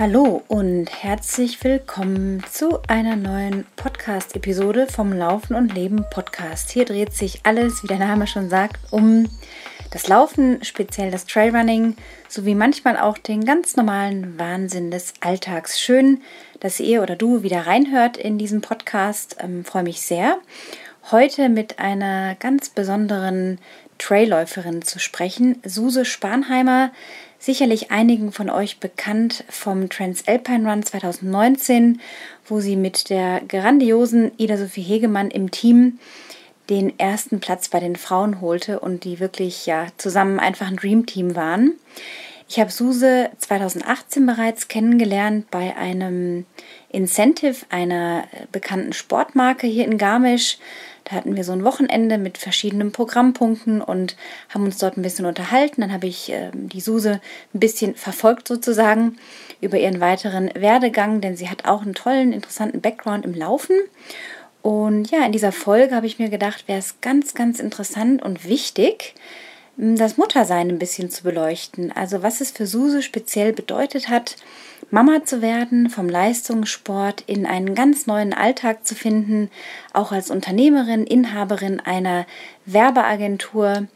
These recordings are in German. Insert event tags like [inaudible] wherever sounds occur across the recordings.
Hallo und herzlich willkommen zu einer neuen Podcast-Episode vom Laufen und Leben Podcast. Hier dreht sich alles, wie der Name schon sagt, um das Laufen, speziell das Trailrunning, sowie manchmal auch den ganz normalen Wahnsinn des Alltags. Schön, dass ihr oder du wieder reinhört in diesen Podcast. Ähm, freue mich sehr. Heute mit einer ganz besonderen Trailläuferin zu sprechen, Suse Spanheimer sicherlich einigen von euch bekannt vom Transalpine Run 2019, wo sie mit der grandiosen Ida Sophie Hegemann im Team den ersten Platz bei den Frauen holte und die wirklich ja zusammen einfach ein Dream Team waren. Ich habe Suse 2018 bereits kennengelernt bei einem Incentive einer bekannten Sportmarke hier in Garmisch. Da hatten wir so ein Wochenende mit verschiedenen Programmpunkten und haben uns dort ein bisschen unterhalten. Dann habe ich äh, die Suse ein bisschen verfolgt sozusagen über ihren weiteren Werdegang, denn sie hat auch einen tollen, interessanten Background im Laufen. Und ja, in dieser Folge habe ich mir gedacht, wäre es ganz, ganz interessant und wichtig, das Muttersein ein bisschen zu beleuchten. Also was es für Suse speziell bedeutet hat, Mama zu werden, vom Leistungssport in einen ganz neuen Alltag zu finden, auch als Unternehmerin, Inhaberin einer Werbeagentur,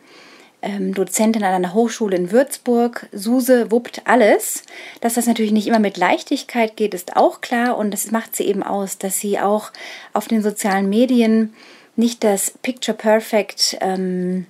ähm, Dozentin an einer Hochschule in Würzburg. Suse wuppt alles. Dass das natürlich nicht immer mit Leichtigkeit geht, ist auch klar und das macht sie eben aus, dass sie auch auf den sozialen Medien nicht das Picture Perfect ähm,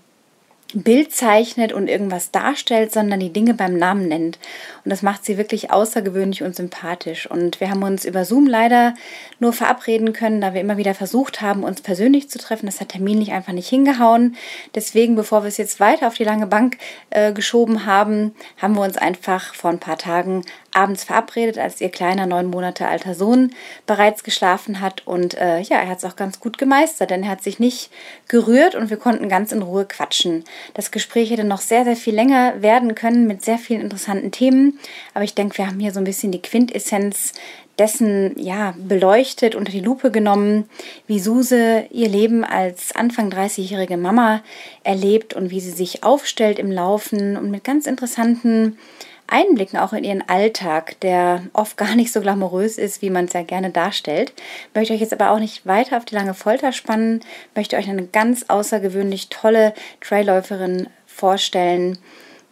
Bild zeichnet und irgendwas darstellt, sondern die Dinge beim Namen nennt. Und das macht sie wirklich außergewöhnlich und sympathisch. Und wir haben uns über Zoom leider nur verabreden können, da wir immer wieder versucht haben, uns persönlich zu treffen. Das hat terminlich einfach nicht hingehauen. Deswegen, bevor wir es jetzt weiter auf die lange Bank äh, geschoben haben, haben wir uns einfach vor ein paar Tagen abends verabredet, als ihr kleiner neun Monate alter Sohn bereits geschlafen hat. Und äh, ja, er hat es auch ganz gut gemeistert, denn er hat sich nicht gerührt und wir konnten ganz in Ruhe quatschen. Das Gespräch hätte noch sehr, sehr viel länger werden können mit sehr vielen interessanten Themen. Aber ich denke, wir haben hier so ein bisschen die Quintessenz dessen ja beleuchtet, unter die Lupe genommen, wie Suse ihr Leben als Anfang 30-jährige Mama erlebt und wie sie sich aufstellt im Laufen und mit ganz interessanten Einblicken auch in ihren Alltag, der oft gar nicht so glamourös ist, wie man es ja gerne darstellt. Möchte euch jetzt aber auch nicht weiter auf die lange Folter spannen, möchte euch eine ganz außergewöhnlich tolle Trailläuferin vorstellen,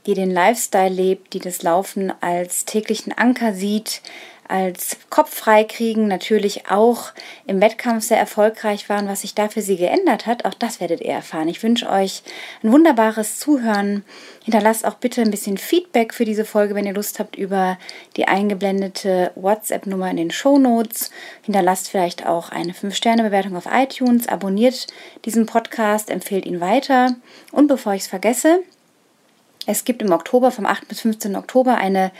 die den Lifestyle lebt, die das Laufen als täglichen Anker sieht, als Kopf freikriegen natürlich auch im Wettkampf sehr erfolgreich waren. Was sich da für sie geändert hat, auch das werdet ihr erfahren. Ich wünsche euch ein wunderbares Zuhören. Hinterlasst auch bitte ein bisschen Feedback für diese Folge, wenn ihr Lust habt, über die eingeblendete WhatsApp-Nummer in den Show Notes. Hinterlasst vielleicht auch eine 5-Sterne-Bewertung auf iTunes, abonniert diesen Podcast, empfehlt ihn weiter. Und bevor ich es vergesse, es gibt im Oktober, vom 8. bis 15. Oktober, eine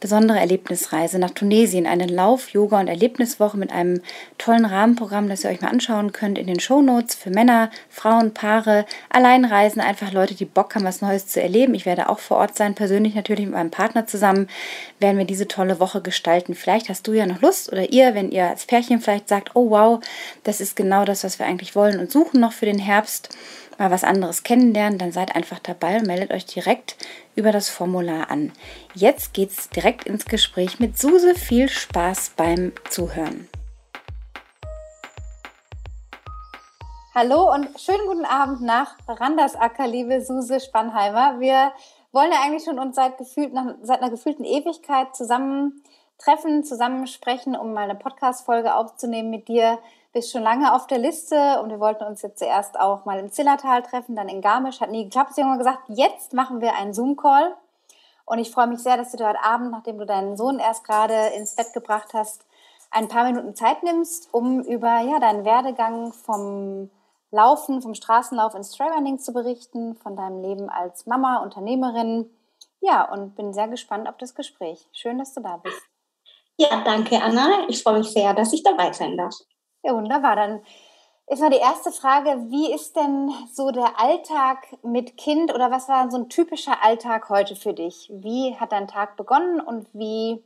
besondere Erlebnisreise nach Tunesien, eine Lauf-, Yoga- und Erlebniswoche mit einem tollen Rahmenprogramm, das ihr euch mal anschauen könnt in den Shownotes für Männer, Frauen, Paare, Alleinreisen, einfach Leute, die Bock haben, was Neues zu erleben. Ich werde auch vor Ort sein, persönlich natürlich mit meinem Partner zusammen, werden wir diese tolle Woche gestalten. Vielleicht hast du ja noch Lust oder ihr, wenn ihr als Pärchen vielleicht sagt, oh wow, das ist genau das, was wir eigentlich wollen und suchen noch für den Herbst mal was anderes kennenlernen, dann seid einfach dabei und meldet euch direkt über das Formular an. Jetzt geht's direkt ins Gespräch mit Suse. Viel Spaß beim Zuhören. Hallo und schönen guten Abend nach Randersacker, liebe Suse Spannheimer. Wir wollen ja eigentlich schon uns seit, gefühlt, seit einer gefühlten Ewigkeit zusammen treffen, zusammen sprechen, um mal eine Podcast-Folge aufzunehmen mit dir bist schon lange auf der Liste und wir wollten uns jetzt zuerst auch mal im Zillertal treffen, dann in Garmisch, hat nie geklappt. Deswegen haben gesagt, jetzt machen wir einen Zoom-Call. Und ich freue mich sehr, dass du dir heute Abend, nachdem du deinen Sohn erst gerade ins Bett gebracht hast, ein paar Minuten Zeit nimmst, um über ja, deinen Werdegang vom Laufen, vom Straßenlauf ins Trailrunning zu berichten, von deinem Leben als Mama, Unternehmerin. Ja, und bin sehr gespannt auf das Gespräch. Schön, dass du da bist. Ja, danke, Anna. Ich freue mich sehr, dass ich dabei sein darf. Ja, wunderbar. Dann ist mal die erste Frage, wie ist denn so der Alltag mit Kind oder was war so ein typischer Alltag heute für dich? Wie hat dein Tag begonnen und wie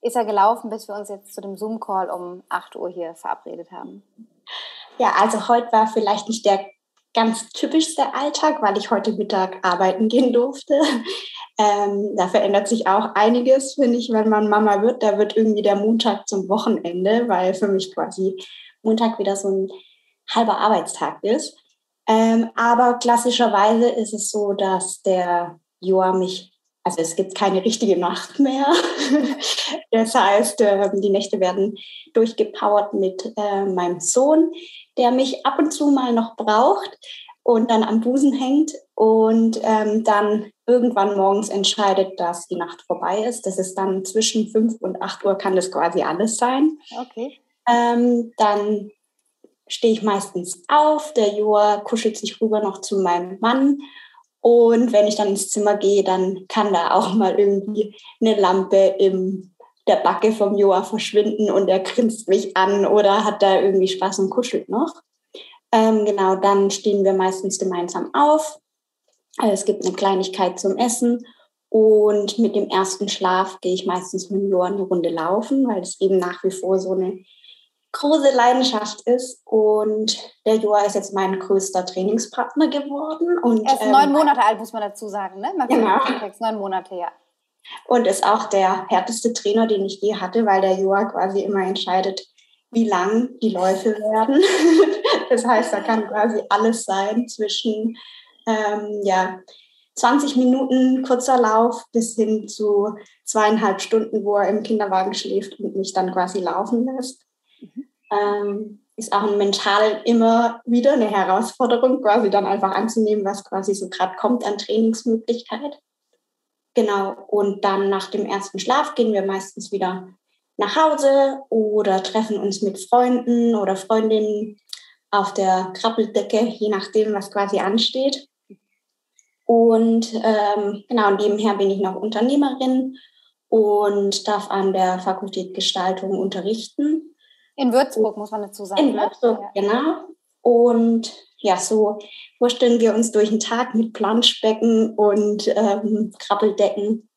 ist er gelaufen, bis wir uns jetzt zu dem Zoom-Call um 8 Uhr hier verabredet haben? Ja, also heute war vielleicht nicht der ganz typischste Alltag, weil ich heute Mittag arbeiten gehen durfte. [laughs] Ähm, da verändert sich auch einiges, finde ich, wenn man Mama wird. Da wird irgendwie der Montag zum Wochenende, weil für mich quasi Montag wieder so ein halber Arbeitstag ist. Ähm, aber klassischerweise ist es so, dass der Joa mich, also es gibt keine richtige Nacht mehr. [laughs] das heißt, äh, die Nächte werden durchgepowert mit äh, meinem Sohn, der mich ab und zu mal noch braucht und dann am Busen hängt und ähm, dann irgendwann morgens entscheidet, dass die Nacht vorbei ist. Das ist dann zwischen 5 und 8 Uhr kann das quasi alles sein. Okay. Ähm, dann stehe ich meistens auf, der Joa kuschelt sich rüber noch zu meinem Mann und wenn ich dann ins Zimmer gehe, dann kann da auch mal irgendwie eine Lampe im der Backe vom Joa verschwinden und er grinst mich an oder hat da irgendwie Spaß und kuschelt noch. Ähm, genau, dann stehen wir meistens gemeinsam auf. Also es gibt eine Kleinigkeit zum Essen und mit dem ersten Schlaf gehe ich meistens mit dem Joa eine Runde laufen, weil es eben nach wie vor so eine große Leidenschaft ist. Und der Joa ist jetzt mein größter Trainingspartner geworden. Und, er ist neun ähm, Monate alt, muss man dazu sagen. Ne? Man genau. Neun Monate, ja. Und ist auch der härteste Trainer, den ich je hatte, weil der Joa quasi immer entscheidet, wie lang die Läufe werden. [laughs] das heißt, da kann quasi alles sein zwischen ähm, ja, 20 Minuten kurzer Lauf bis hin zu zweieinhalb Stunden, wo er im Kinderwagen schläft und mich dann quasi laufen lässt. Ähm, ist auch mental immer wieder eine Herausforderung, quasi dann einfach anzunehmen, was quasi so gerade kommt an Trainingsmöglichkeit. Genau, und dann nach dem ersten Schlaf gehen wir meistens wieder nach Hause oder treffen uns mit Freunden oder Freundinnen auf der Krabbeldecke, je nachdem, was quasi ansteht. Und ähm, genau, nebenher bin ich noch Unternehmerin und darf an der Fakultät Gestaltung unterrichten. In Würzburg, muss man dazu sagen. In ne? Würzburg, ja. genau. Und ja, so vorstellen wir uns durch den Tag mit Planschbecken und ähm, Krabbeldecken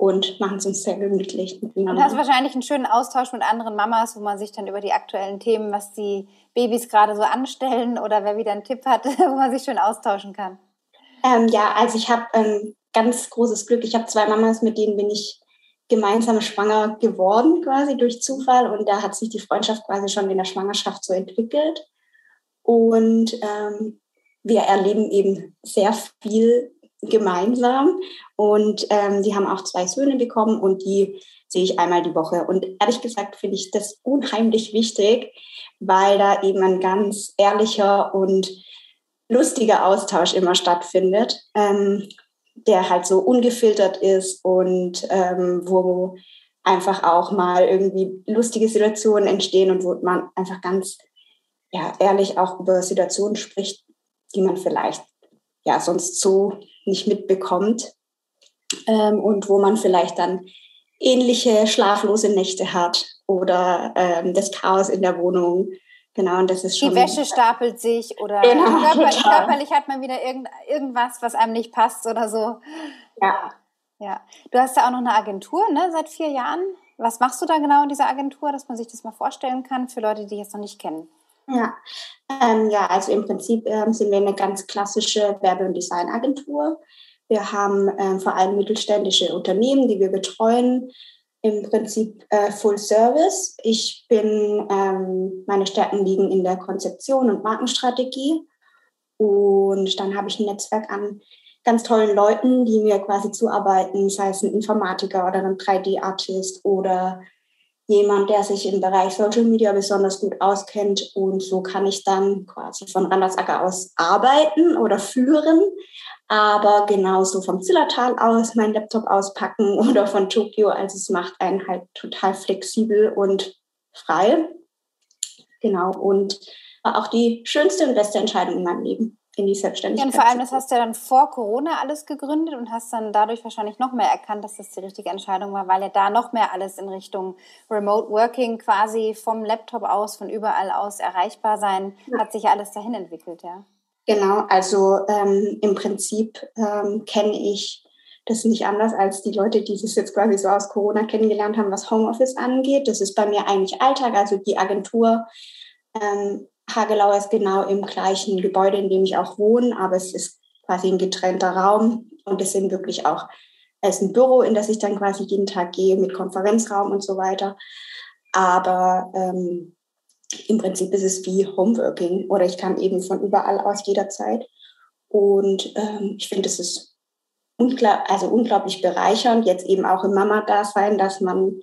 und machen es uns sehr gemütlich miteinander. Und hast wahrscheinlich einen schönen Austausch mit anderen Mamas, wo man sich dann über die aktuellen Themen, was die Babys gerade so anstellen oder wer wieder einen Tipp hat, [laughs] wo man sich schön austauschen kann. Ähm, ja, also ich habe ähm, ganz großes Glück. Ich habe zwei Mamas, mit denen bin ich gemeinsam schwanger geworden, quasi durch Zufall. Und da hat sich die Freundschaft quasi schon in der Schwangerschaft so entwickelt. Und ähm, wir erleben eben sehr viel gemeinsam. Und ähm, die haben auch zwei Söhne bekommen und die sehe ich einmal die Woche. Und ehrlich gesagt finde ich das unheimlich wichtig, weil da eben ein ganz ehrlicher und lustiger Austausch immer stattfindet, ähm, der halt so ungefiltert ist und ähm, wo einfach auch mal irgendwie lustige Situationen entstehen und wo man einfach ganz ja, ehrlich auch über Situationen spricht, die man vielleicht ja sonst so nicht mitbekommt ähm, und wo man vielleicht dann ähnliche schlaflose Nächte hat oder ähm, das Chaos in der Wohnung. Genau, und das ist schon. Die Wäsche stapelt sich oder genau, [laughs] körper körperlich hat man wieder irgend, irgendwas, was einem nicht passt oder so. Ja. Ja. Du hast ja auch noch eine Agentur, ne, seit vier Jahren. Was machst du da genau in dieser Agentur, dass man sich das mal vorstellen kann für Leute, die jetzt noch nicht kennen? Ja, ähm, ja also im Prinzip ähm, sind wir eine ganz klassische Werbe- und Designagentur. Wir haben ähm, vor allem mittelständische Unternehmen, die wir betreuen, im Prinzip äh, Full Service. Ich bin, ähm, meine Stärken liegen in der Konzeption und Markenstrategie. Und dann habe ich ein Netzwerk an ganz tollen Leuten, die mir quasi zuarbeiten, sei es ein Informatiker oder ein 3D-Artist oder jemand, der sich im Bereich Social Media besonders gut auskennt. Und so kann ich dann quasi von Randersacker aus arbeiten oder führen, aber genauso vom Zillertal aus meinen Laptop auspacken [laughs] oder von Tokio. Also es macht einen halt total flexibel und frei. Genau. Und war auch die schönste und beste Entscheidung in meinem Leben in die Selbstständigkeit. Ja, und vor allem, das hast du ja dann vor Corona alles gegründet und hast dann dadurch wahrscheinlich noch mehr erkannt, dass das die richtige Entscheidung war, weil ja da noch mehr alles in Richtung Remote Working quasi vom Laptop aus, von überall aus erreichbar sein, ja. hat sich ja alles dahin entwickelt, ja. Genau, also ähm, im Prinzip ähm, kenne ich das nicht anders als die Leute, die das jetzt quasi so aus Corona kennengelernt haben, was Homeoffice angeht. Das ist bei mir eigentlich Alltag. Also die Agentur ähm, Hagelau ist genau im gleichen Gebäude, in dem ich auch wohne, aber es ist quasi ein getrennter Raum und es sind wirklich auch, es ist ein Büro, in das ich dann quasi jeden Tag gehe mit Konferenzraum und so weiter. Aber ähm, im Prinzip ist es wie Homeworking oder ich kann eben von überall aus jederzeit. Und ähm, ich finde, es ist also unglaublich bereichernd, jetzt eben auch im Mama-Dasein, dass man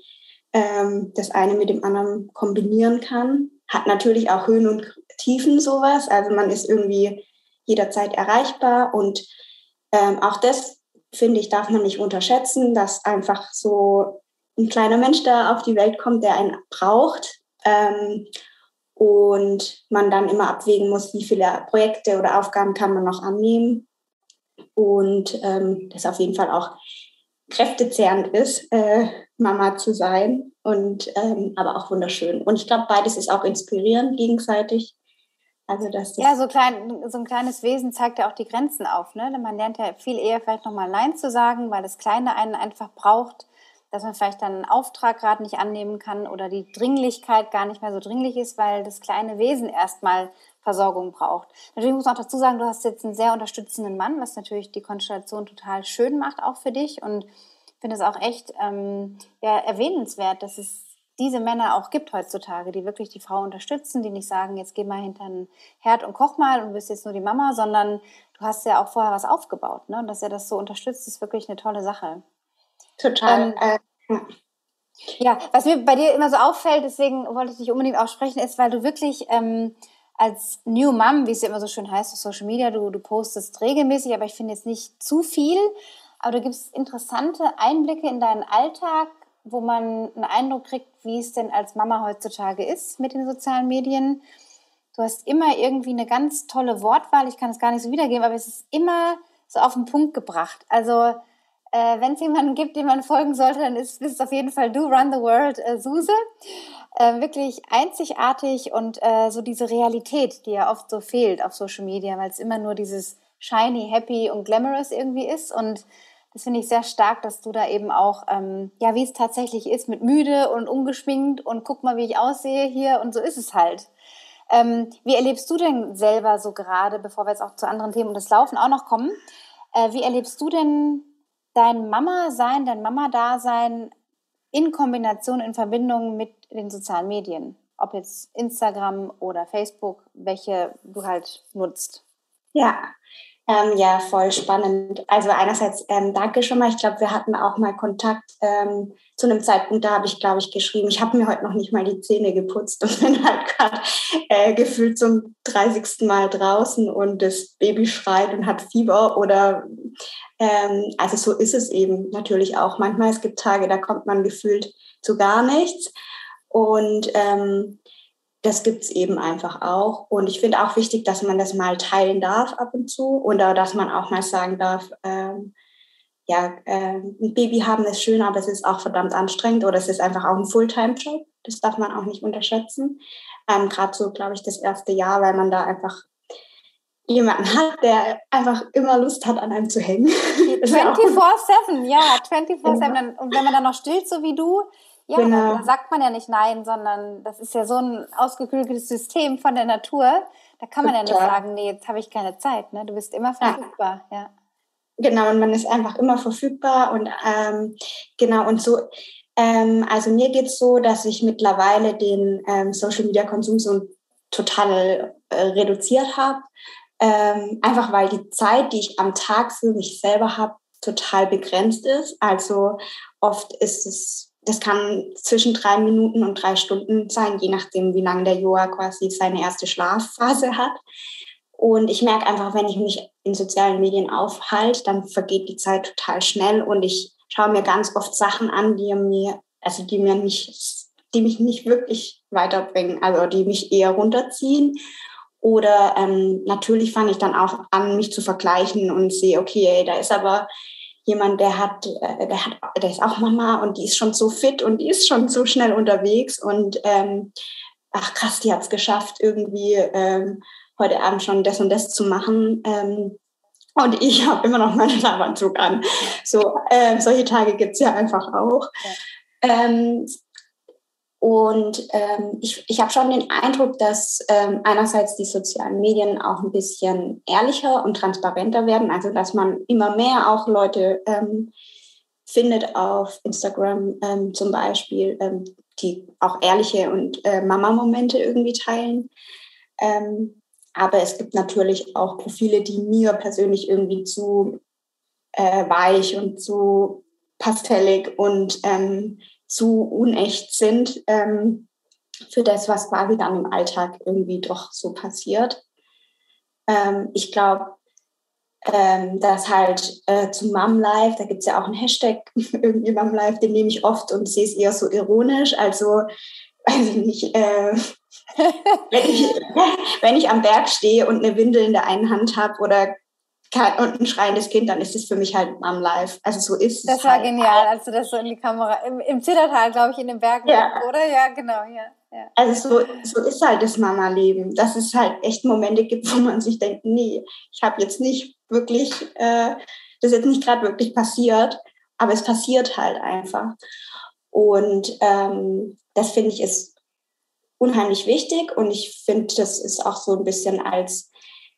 ähm, das eine mit dem anderen kombinieren kann. Hat natürlich auch Höhen und Tiefen sowas. Also man ist irgendwie jederzeit erreichbar und ähm, auch das finde ich darf man nicht unterschätzen, dass einfach so ein kleiner Mensch da auf die Welt kommt, der einen braucht ähm, und man dann immer abwägen muss, wie viele Projekte oder Aufgaben kann man noch annehmen und ähm, das auf jeden Fall auch kräftezehrend ist, äh, Mama zu sein und ähm, aber auch wunderschön. Und ich glaube, beides ist auch inspirierend gegenseitig. Also das ja, so, klein, so ein kleines Wesen zeigt ja auch die Grenzen auf. Ne? Man lernt ja viel eher vielleicht nochmal Nein zu sagen, weil das Kleine einen einfach braucht, dass man vielleicht dann einen Auftrag gerade nicht annehmen kann oder die Dringlichkeit gar nicht mehr so dringlich ist, weil das kleine Wesen erstmal Versorgung braucht. Natürlich muss man auch dazu sagen, du hast jetzt einen sehr unterstützenden Mann, was natürlich die Konstellation total schön macht, auch für dich. Und ich finde es auch echt ähm, ja, erwähnenswert, dass es diese Männer auch gibt heutzutage, die wirklich die Frau unterstützen, die nicht sagen, jetzt geh mal hinter den Herd und koch mal und bist jetzt nur die Mama, sondern du hast ja auch vorher was aufgebaut. Ne? Und dass er das so unterstützt, ist wirklich eine tolle Sache. Total. Ähm, äh, ja, was mir bei dir immer so auffällt, deswegen wollte ich dich unbedingt auch sprechen, ist, weil du wirklich ähm, als New Mom, wie es ja immer so schön heißt auf Social Media, du, du postest regelmäßig, aber ich finde jetzt nicht zu viel. Aber du gibst interessante Einblicke in deinen Alltag, wo man einen Eindruck kriegt, wie es denn als Mama heutzutage ist mit den sozialen Medien. Du hast immer irgendwie eine ganz tolle Wortwahl. Ich kann es gar nicht so wiedergeben, aber es ist immer so auf den Punkt gebracht. Also äh, wenn es jemanden gibt, dem man folgen sollte, dann ist es auf jeden Fall Du Run the World äh, Suse. Äh, wirklich einzigartig und äh, so diese Realität, die ja oft so fehlt auf Social Media, weil es immer nur dieses shiny, happy und glamorous irgendwie ist. Und das finde ich sehr stark, dass du da eben auch, ähm, ja, wie es tatsächlich ist, mit müde und ungeschminkt und guck mal, wie ich aussehe hier und so ist es halt. Ähm, wie erlebst du denn selber so gerade, bevor wir jetzt auch zu anderen Themen und das Laufen auch noch kommen, äh, wie erlebst du denn dein Mama-Sein, dein Mama-Dasein in Kombination, in Verbindung mit den sozialen Medien? Ob jetzt Instagram oder Facebook, welche du halt nutzt? Ja, ähm, ja, voll spannend. Also einerseits ähm, danke schon mal. Ich glaube, wir hatten auch mal Kontakt ähm, zu einem Zeitpunkt, da habe ich, glaube ich, geschrieben, ich habe mir heute noch nicht mal die Zähne geputzt und [laughs] bin halt gerade äh, gefühlt zum 30. Mal draußen und das Baby schreit und hat Fieber oder ähm, also so ist es eben natürlich auch. Manchmal es gibt Tage, da kommt man gefühlt zu gar nichts und ähm, das gibt es eben einfach auch. Und ich finde auch wichtig, dass man das mal teilen darf ab und zu oder dass man auch mal sagen darf, ähm, ja, äh, ein Baby haben ist schön, aber es ist auch verdammt anstrengend oder es ist einfach auch ein Fulltime-Job. Das darf man auch nicht unterschätzen. Ähm, Gerade so, glaube ich, das erste Jahr, weil man da einfach jemanden hat, der einfach immer Lust hat, an einem zu hängen. [laughs] 24-7, ja, 24-7. [laughs] Genau. Und wenn man dann noch stillt, so wie du, ja, genau. da sagt man ja nicht nein, sondern das ist ja so ein ausgeklügeltes System von der Natur. Da kann man Total. ja nicht sagen, nee, jetzt habe ich keine Zeit. Ne? Du bist immer verfügbar, ja. ja. Genau, und man ist einfach immer verfügbar und ähm, genau und so. Ähm, also mir geht es so, dass ich mittlerweile den ähm, Social Media Konsum so total äh, reduziert habe. Ähm, einfach weil die Zeit, die ich am Tag für mich selber habe, total begrenzt ist. Also oft ist es das kann zwischen drei Minuten und drei Stunden sein, je nachdem, wie lange der Joa quasi seine erste Schlafphase hat. Und ich merke einfach, wenn ich mich in sozialen Medien aufhalte, dann vergeht die Zeit total schnell und ich schaue mir ganz oft Sachen an, die mir, also die mir nicht, die mich nicht wirklich weiterbringen, also die mich eher runterziehen. Oder ähm, natürlich fange ich dann auch an, mich zu vergleichen und sehe, okay, da ist aber jemand, der hat, äh, der hat, der ist auch Mama und die ist schon so fit und die ist schon so schnell unterwegs und ähm, ach krass, die hat es geschafft, irgendwie ähm, heute Abend schon das und das zu machen. Ähm, und ich [laughs] habe immer noch meinen Schlafanzug an. So, äh, solche Tage gibt es ja einfach auch. Ja. Ähm, Und ähm, ich, ich habe schon den Eindruck, dass ähm, einerseits die sozialen Medien auch ein bisschen ehrlicher und transparenter werden, also dass man immer mehr auch Leute ähm, findet auf Instagram ähm, zum Beispiel, ähm, die auch ehrliche und äh, Mama-Momente irgendwie teilen. Ähm, aber es gibt natürlich auch Profile, die mir persönlich irgendwie zu äh, weich und zu pastellig und ähm, zu unecht sind ähm, für das, was quasi dann im Alltag irgendwie doch so passiert. Ähm, ich glaube, ähm, dass halt äh, zu Mom Life, da gibt es ja auch einen Hashtag [laughs] irgendwie Mom Life, den nehme ich oft und sehe es eher so ironisch. Also, weiß ich nicht, äh, [laughs] wenn, ich, [laughs] wenn ich am Berg stehe und eine Windel in der einen Hand habe oder und ein schreiendes Kind, dann ist es für mich halt Mom Life. Also so ist das es. Das war halt. genial, als du das so in die Kamera, im, im Zillertal, glaube ich, in den Bergen, ja. oder? Ja, genau, ja. ja. Also so, so ist halt das Mama-Leben, dass es halt echt Momente gibt, wo man sich denkt, nee, ich habe jetzt nicht wirklich, äh, das ist jetzt nicht gerade wirklich passiert, aber es passiert halt einfach. Und ähm, das finde ich ist unheimlich wichtig und ich finde, das ist auch so ein bisschen als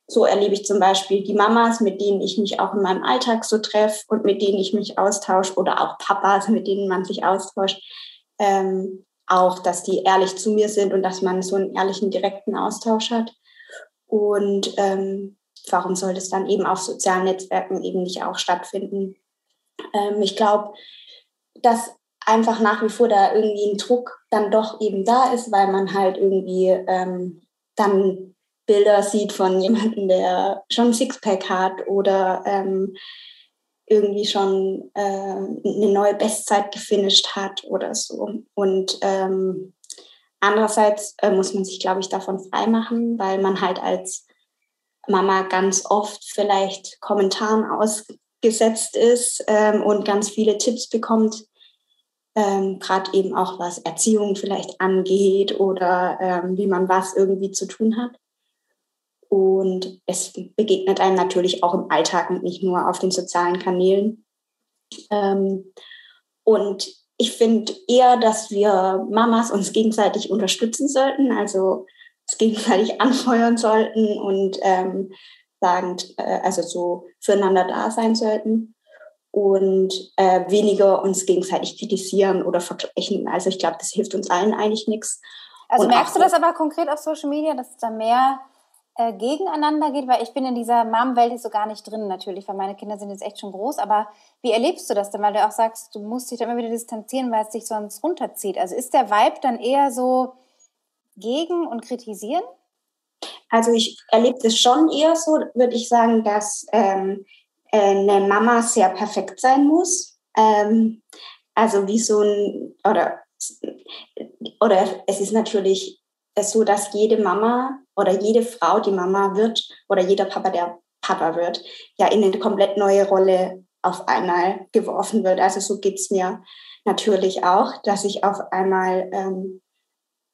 so erlebe ich zum Beispiel die Mamas, mit denen ich mich auch in meinem Alltag so treffe und mit denen ich mich austausche oder auch Papas, mit denen man sich austauscht. Ähm, auch, dass die ehrlich zu mir sind und dass man so einen ehrlichen, direkten Austausch hat. Und ähm, warum soll das dann eben auf sozialen Netzwerken eben nicht auch stattfinden? Ähm, ich glaube, dass einfach nach wie vor da irgendwie ein Druck dann doch eben da ist, weil man halt irgendwie ähm, dann Bilder sieht von jemandem, der schon Sixpack hat oder ähm, irgendwie schon äh, eine neue Bestzeit gefinisht hat oder so. Und ähm, andererseits äh, muss man sich, glaube ich, davon freimachen, weil man halt als Mama ganz oft vielleicht Kommentaren ausgesetzt ist ähm, und ganz viele Tipps bekommt, ähm, gerade eben auch was Erziehung vielleicht angeht oder ähm, wie man was irgendwie zu tun hat. Und es begegnet einem natürlich auch im Alltag und nicht nur auf den sozialen Kanälen. Ähm, und ich finde eher, dass wir Mamas uns gegenseitig unterstützen sollten, also es gegenseitig anfeuern sollten und ähm, sagen, äh, also so füreinander da sein sollten und äh, weniger uns gegenseitig kritisieren oder vergleichen. Also ich glaube, das hilft uns allen eigentlich nichts. Also und merkst du das aber konkret auf Social Media, dass da mehr äh, gegeneinander geht, weil ich bin in dieser Mom-Welt so gar nicht drin natürlich, weil meine Kinder sind jetzt echt schon groß, aber wie erlebst du das denn, weil du auch sagst, du musst dich dann immer wieder distanzieren, weil es dich sonst runterzieht. Also ist der Vibe dann eher so gegen und kritisieren? Also ich erlebe das schon eher so, würde ich sagen, dass ähm, äh, eine Mama sehr perfekt sein muss. Ähm, also wie so ein, oder, oder es ist natürlich so, dass jede Mama oder jede Frau, die Mama wird, oder jeder Papa, der Papa wird, ja in eine komplett neue Rolle auf einmal geworfen wird. Also so geht es mir natürlich auch, dass ich auf einmal ähm,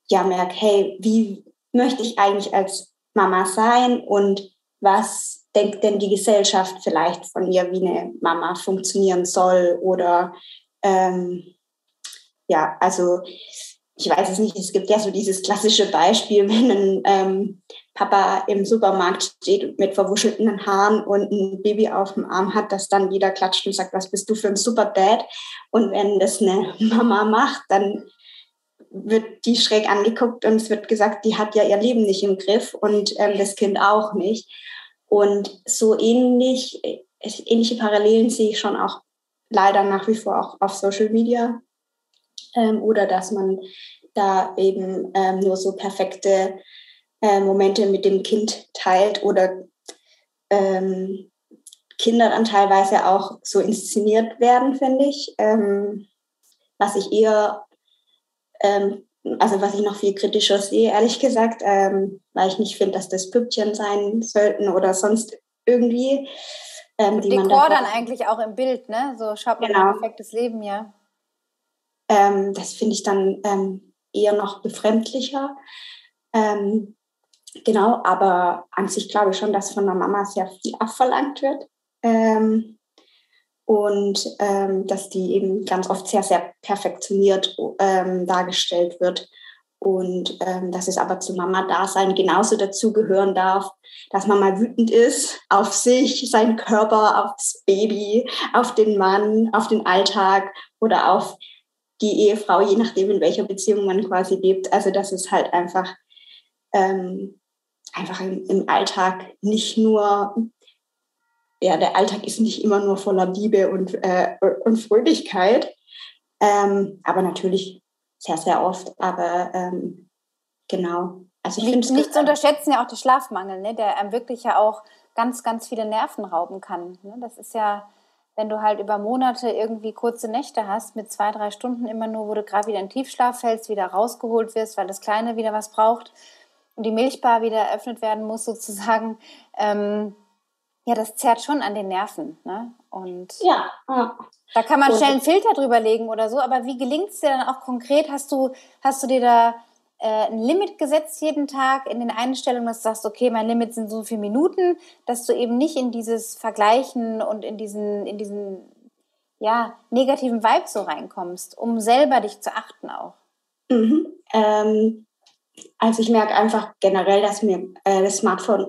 ja merke, hey, wie möchte ich eigentlich als Mama sein und was denkt denn die Gesellschaft vielleicht von mir, wie eine Mama funktionieren soll oder ähm, ja, also ich weiß es nicht, es gibt ja so dieses klassische Beispiel, wenn ein ähm, Papa im Supermarkt steht mit verwuschelten Haaren und ein Baby auf dem Arm hat, dass dann jeder klatscht und sagt, was bist du für ein Super Dad? Und wenn das eine [laughs] Mama macht, dann wird die schräg angeguckt und es wird gesagt, die hat ja ihr Leben nicht im Griff und ähm, das Kind auch nicht. Und so ähnlich, ähnliche Parallelen sehe ich schon auch leider nach wie vor auch auf Social Media ähm, oder dass man da eben ähm, nur so perfekte äh, Momente mit dem Kind teilt oder ähm, Kinder dann teilweise auch so inszeniert werden, finde ich. Ähm, was ich eher, ähm, also was ich noch viel kritischer sehe, ehrlich gesagt, ähm, weil ich nicht finde, dass das Püppchen sein sollten oder sonst irgendwie. Ähm, die Dekor dann, dann eigentlich auch im Bild, ne? So schaut man genau. ein perfektes Leben, ja. Ähm, das finde ich dann ähm, eher noch befremdlicher. Ähm, genau, aber an sich glaube ich schon, dass von der Mama sehr viel abverlangt wird. Ähm, und ähm, dass die eben ganz oft sehr, sehr perfektioniert ähm, dargestellt wird und ähm, dass es aber zu Mama-Dasein genauso dazugehören darf, dass man mal wütend ist auf sich, seinen Körper, auf das Baby, auf den Mann, auf den Alltag oder auf die Ehefrau, je nachdem, in welcher Beziehung man quasi lebt. Also dass es halt einfach, ähm, einfach im, im Alltag nicht nur, ja, der Alltag ist nicht immer nur voller Liebe und, äh, und Fröhlichkeit, ähm, aber natürlich sehr, sehr oft. Aber ähm, genau. Also ich finde nicht zu unterschätzen ja auch der Schlafmangel, ne, der einem wirklich ja auch ganz, ganz viele Nerven rauben kann. Ne? Das ist ja, wenn du halt über Monate irgendwie kurze Nächte hast, mit zwei, drei Stunden immer nur, wo du gerade wieder in Tiefschlaf fällst, wieder rausgeholt wirst, weil das Kleine wieder was braucht und die Milchbar wieder eröffnet werden muss, sozusagen. Ähm, ja, das zerrt schon an den Nerven. Ne? Und ja, ja. Da kann man schnell einen Filter drüber legen oder so, aber wie gelingt es dir dann auch konkret? Hast du, hast du dir da ein Limit gesetzt jeden Tag in den Einstellungen, dass du sagst, okay, mein Limit sind so viele Minuten, dass du eben nicht in dieses Vergleichen und in diesen, in diesen ja, negativen Vibe so reinkommst, um selber dich zu achten auch? Mhm. Ähm, also ich merke einfach generell, dass mir äh, das Smartphone,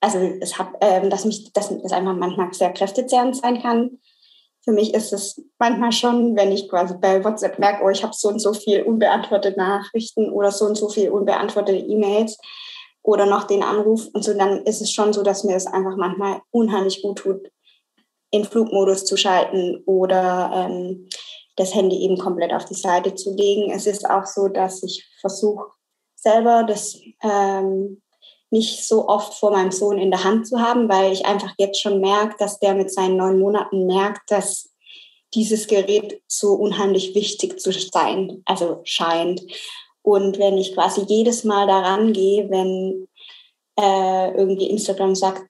also es hat, ähm, dass mich, das einfach manchmal sehr kräftezehrend sein kann für mich ist es manchmal schon, wenn ich quasi bei WhatsApp merke, oh, ich habe so und so viel unbeantwortete Nachrichten oder so und so viel unbeantwortete E-Mails oder noch den Anruf und so, dann ist es schon so, dass mir es einfach manchmal unheimlich gut tut, in Flugmodus zu schalten oder ähm, das Handy eben komplett auf die Seite zu legen. Es ist auch so, dass ich versuche, selber das ähm, nicht so oft vor meinem Sohn in der Hand zu haben, weil ich einfach jetzt schon merke, dass der mit seinen neun Monaten merkt, dass dieses Gerät so unheimlich wichtig zu sein, also scheint. Und wenn ich quasi jedes Mal daran gehe, wenn äh, irgendwie Instagram sagt,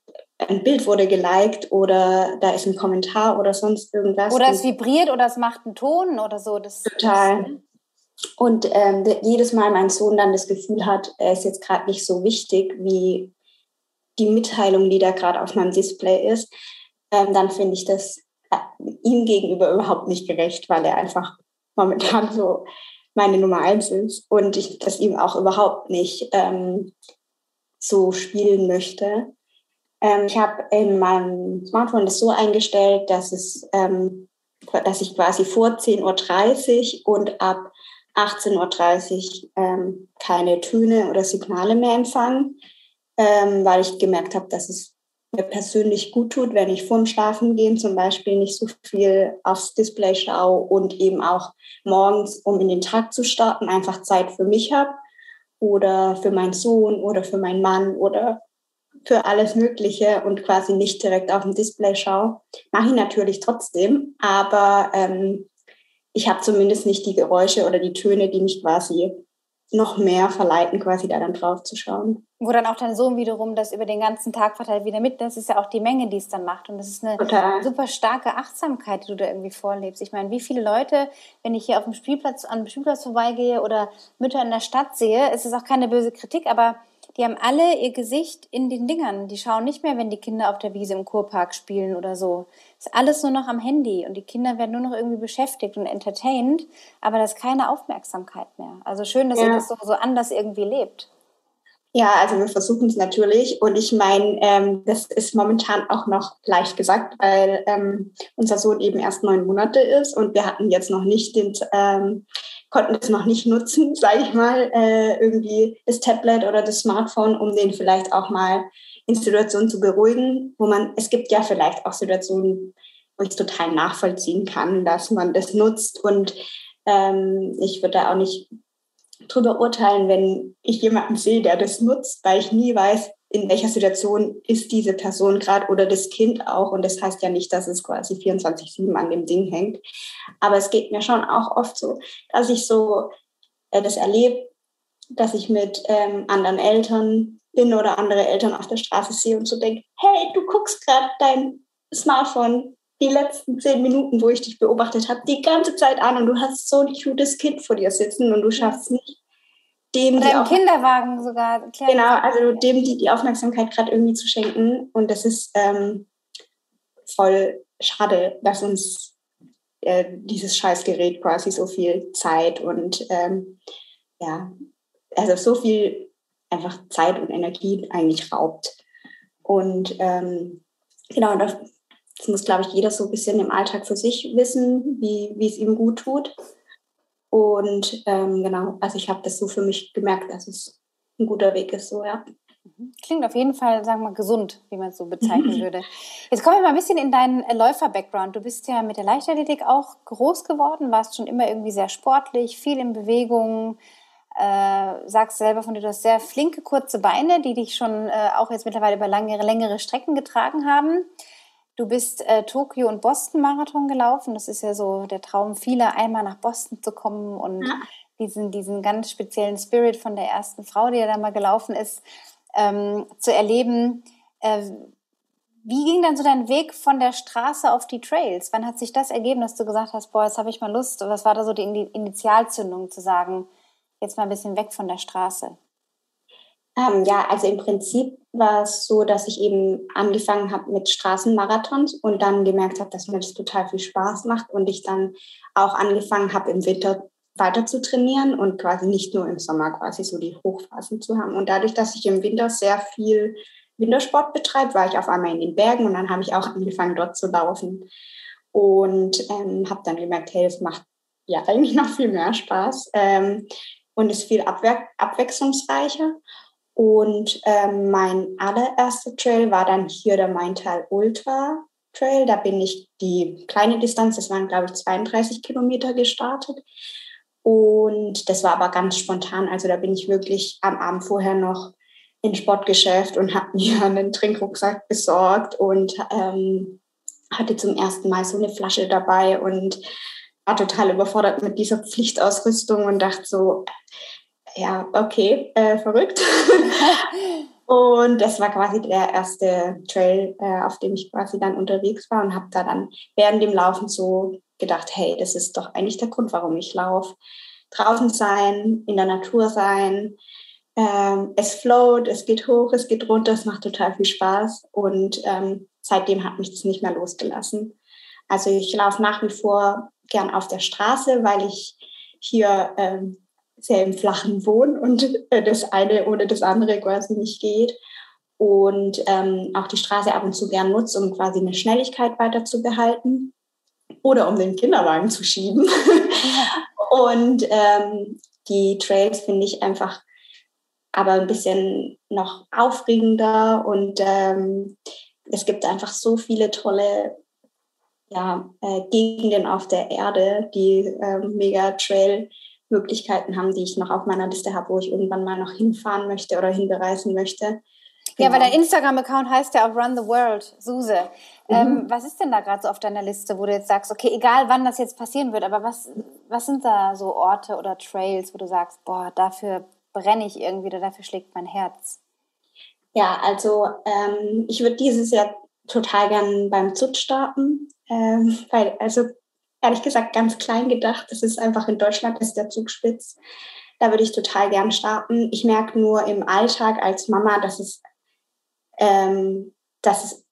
ein Bild wurde geliked oder da ist ein Kommentar oder sonst irgendwas. Oder es vibriert oder es macht einen Ton oder so. Das, total. Das, und ähm, jedes Mal mein Sohn dann das Gefühl hat, er ist jetzt gerade nicht so wichtig wie die Mitteilung, die da gerade auf meinem Display ist, ähm, dann finde ich das äh, ihm gegenüber überhaupt nicht gerecht, weil er einfach momentan so meine Nummer eins ist und ich das ihm auch überhaupt nicht ähm, so spielen möchte. Ähm, ich habe in meinem Smartphone das so eingestellt, dass es, ähm, dass ich quasi vor 10.30 Uhr und ab 18.30 Uhr ähm, keine Töne oder Signale mehr empfangen, ähm, weil ich gemerkt habe, dass es mir persönlich gut tut, wenn ich vorm Schlafen gehen zum Beispiel nicht so viel aufs Display schaue und eben auch morgens, um in den Tag zu starten, einfach Zeit für mich habe oder für meinen Sohn oder für meinen Mann oder für alles Mögliche und quasi nicht direkt auf dem Display schaue. Mache ich natürlich trotzdem, aber ähm, ich habe zumindest nicht die Geräusche oder die Töne, die mich quasi noch mehr verleiten, quasi da dann drauf zu schauen. Wo dann auch dein Sohn wiederum das über den ganzen Tag verteilt wieder mit. Das ist ja auch die Menge, die es dann macht. Und das ist eine Total. super starke Achtsamkeit, die du da irgendwie vorlebst. Ich meine, wie viele Leute, wenn ich hier auf dem Spielplatz, an dem Spielplatz vorbeigehe oder Mütter in der Stadt sehe, ist es auch keine böse Kritik, aber die haben alle ihr Gesicht in den Dingern. Die schauen nicht mehr, wenn die Kinder auf der Wiese im Kurpark spielen oder so. Ist alles nur noch am Handy und die Kinder werden nur noch irgendwie beschäftigt und entertained, aber das ist keine Aufmerksamkeit mehr. Also schön, dass ja. ihr das so, so anders irgendwie lebt. Ja, also wir versuchen es natürlich und ich meine, ähm, das ist momentan auch noch leicht gesagt, weil ähm, unser Sohn eben erst neun Monate ist und wir hatten jetzt noch nicht den ähm, konnten es noch nicht nutzen, [laughs] sage ich mal, äh, irgendwie das Tablet oder das Smartphone, um den vielleicht auch mal in Situationen zu beruhigen, wo man, es gibt ja vielleicht auch Situationen, wo ich es total nachvollziehen kann, dass man das nutzt. Und ähm, ich würde da auch nicht drüber urteilen, wenn ich jemanden sehe, der das nutzt, weil ich nie weiß, in welcher Situation ist diese Person gerade oder das Kind auch. Und das heißt ja nicht, dass es quasi 24-7 an dem Ding hängt. Aber es geht mir schon auch oft so, dass ich so äh, das erlebe, dass ich mit ähm, anderen Eltern bin oder andere Eltern auf der Straße sehe und so denke, hey, du guckst gerade dein Smartphone die letzten zehn Minuten, wo ich dich beobachtet habe, die ganze Zeit an und du hast so ein cutes Kind vor dir sitzen und du schaffst nicht, dem Oder im Kinderwagen sogar. Genau, also dem die, die Aufmerksamkeit gerade irgendwie zu schenken. Und das ist ähm, voll schade, dass uns äh, dieses Scheißgerät quasi so viel Zeit und ähm, ja, also so viel einfach Zeit und Energie eigentlich raubt. Und ähm, genau, das, das muss, glaube ich, jeder so ein bisschen im Alltag für sich wissen, wie, wie es ihm gut tut. Und ähm, genau, also ich habe das so für mich gemerkt, dass es ein guter Weg ist, so ja. Mhm. Klingt auf jeden Fall, sagen wir mal, gesund, wie man es so bezeichnen [laughs] würde. Jetzt kommen wir mal ein bisschen in deinen äh, Läufer-Background. Du bist ja mit der Leichtathletik auch groß geworden, warst schon immer irgendwie sehr sportlich, viel in Bewegung, äh, sagst selber von dir, du hast sehr flinke, kurze Beine, die dich schon äh, auch jetzt mittlerweile über lange, längere Strecken getragen haben. Du bist äh, Tokio und Boston Marathon gelaufen. Das ist ja so der Traum vieler, einmal nach Boston zu kommen und ja. diesen, diesen ganz speziellen Spirit von der ersten Frau, die ja da mal gelaufen ist, ähm, zu erleben. Äh, wie ging dann so dein Weg von der Straße auf die Trails? Wann hat sich das ergeben, dass du gesagt hast, boah, jetzt habe ich mal Lust? Was war da so die Initialzündung zu sagen, jetzt mal ein bisschen weg von der Straße? Ähm, ja, also im Prinzip war es so, dass ich eben angefangen habe mit Straßenmarathons und dann gemerkt habe, dass mir das total viel Spaß macht und ich dann auch angefangen habe, im Winter weiter zu trainieren und quasi nicht nur im Sommer quasi so die Hochphasen zu haben. Und dadurch, dass ich im Winter sehr viel Wintersport betreibe, war ich auf einmal in den Bergen und dann habe ich auch [laughs] angefangen, dort zu laufen. Und ähm, habe dann gemerkt, hey, es macht ja eigentlich noch viel mehr Spaß ähm, und ist viel abwe abwechslungsreicher. Und ähm, mein allererster Trail war dann hier der Maintal Ultra Trail. Da bin ich die kleine Distanz, das waren glaube ich 32 Kilometer gestartet. Und das war aber ganz spontan. Also da bin ich wirklich am Abend vorher noch ins Sportgeschäft und habe mir [laughs] einen Trinkrucksack besorgt und ähm, hatte zum ersten Mal so eine Flasche dabei und war total überfordert mit dieser Pflichtausrüstung und dachte so, ja, okay, äh, verrückt. [laughs] und das war quasi der erste Trail, äh, auf dem ich quasi dann unterwegs war und habe da dann während dem Laufen so gedacht, hey, das ist doch eigentlich der Grund, warum ich laufe. Draußen sein, in der Natur sein. Ähm, es float, es geht hoch, es geht runter, es macht total viel Spaß. Und ähm, seitdem hat mich das nicht mehr losgelassen. Also ich laufe nach wie vor gern auf der Straße, weil ich hier ähm, sehr im Flachen wohne und äh, das eine ohne das andere quasi nicht geht. Und ähm, auch die Straße ab und zu gern nutze, um quasi eine Schnelligkeit weiter zu behalten oder um den Kinderwagen zu schieben. [laughs] und ähm, die Trails finde ich einfach aber ein bisschen noch aufregender und ähm, es gibt einfach so viele tolle ja, äh, Gegenden auf der Erde, die äh, mega Trail Möglichkeiten haben, die ich noch auf meiner Liste habe, wo ich irgendwann mal noch hinfahren möchte oder hinbereisen möchte. Ja, weil genau. der Instagram-Account heißt ja auch Run the World, Suse. Mhm. Ähm, was ist denn da gerade so auf deiner Liste, wo du jetzt sagst, okay, egal wann das jetzt passieren wird, aber was, was sind da so Orte oder Trails, wo du sagst, boah, dafür brenne ich irgendwie oder dafür schlägt mein Herz? Ja, also ähm, ich würde dieses Jahr total gern beim Zut starten, ähm, weil, also ehrlich gesagt ganz klein gedacht, das ist einfach in Deutschland ist der Zugspitz. Da würde ich total gern starten. Ich merke nur im Alltag als Mama, dass es ähm, das ist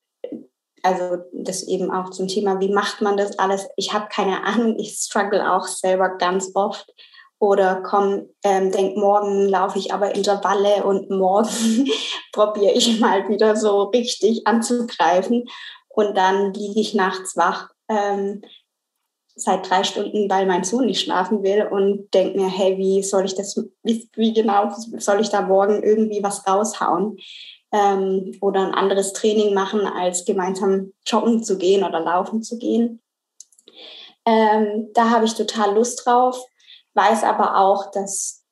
also das eben auch zum Thema, wie macht man das alles? Ich habe keine Ahnung, ich struggle auch selber ganz oft. Oder komm, ähm, denk, morgen laufe ich aber Intervalle und morgen [laughs] probiere ich mal wieder so richtig anzugreifen. Und dann liege ich nachts wach ähm, seit drei Stunden, weil mein Sohn nicht schlafen will und denke mir, hey, wie soll ich das, wie, wie genau soll ich da morgen irgendwie was raushauen? ähm, oder ein anderes Training machen, als gemeinsam joggen zu gehen oder laufen zu gehen. Ähm, da habe ich total Lust drauf, weiß aber auch, dass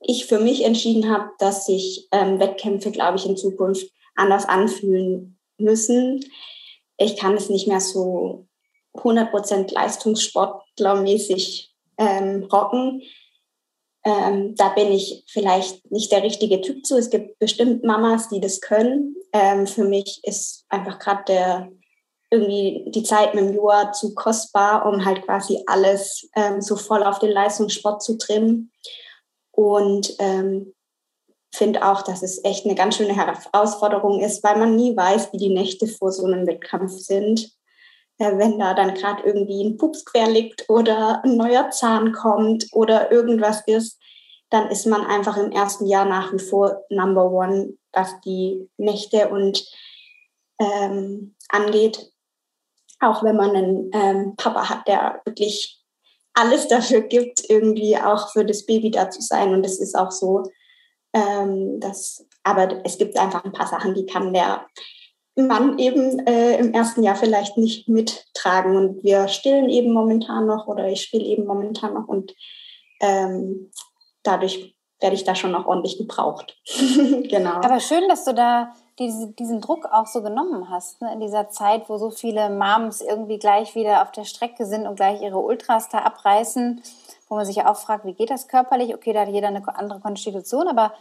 ich für mich entschieden habe, dass sich ähm, Wettkämpfe, glaube ich, in Zukunft anders anfühlen müssen. Ich kann es nicht mehr so 100% Leistungssportlermäßig ähm, rocken ähm, da bin ich vielleicht nicht der richtige Typ zu. Es gibt bestimmt Mamas, die das können. Ähm, für mich ist einfach gerade der irgendwie die Zeit mit dem Joa zu kostbar, um halt quasi alles ähm, so voll auf den Leistungssport zu trimmen. Und ähm, finde auch, dass es echt eine ganz schöne Herausforderung ist, weil man nie weiß, wie die Nächte vor so einem Wettkampf sind. Äh, wenn da dann gerade irgendwie ein Pups quer liegt oder ein neuer Zahn kommt oder irgendwas ist, dann ist man einfach im ersten Jahr nach wie vor Number One, was die Nächte und ähm, angeht. Auch wenn man einen ähm, Papa hat, der wirklich alles dafür gibt, irgendwie auch für das Baby da zu sein. Und es ist auch so, ähm, dass, aber es gibt einfach ein paar Sachen, die kann der Mann eben äh, im ersten Jahr vielleicht nicht mittragen. Und wir stillen eben momentan noch oder ich still eben momentan noch und ähm, dadurch werde ich da schon noch ordentlich gebraucht. [laughs] genau. Aber schön, dass du da diese, diesen Druck auch so genommen hast, ne? in dieser Zeit, wo so viele Moms irgendwie gleich wieder auf der Strecke sind und gleich ihre Ultras da abreißen, wo man sich ja auch fragt, wie geht das körperlich? Okay, da hat jeder eine andere Konstitution, aber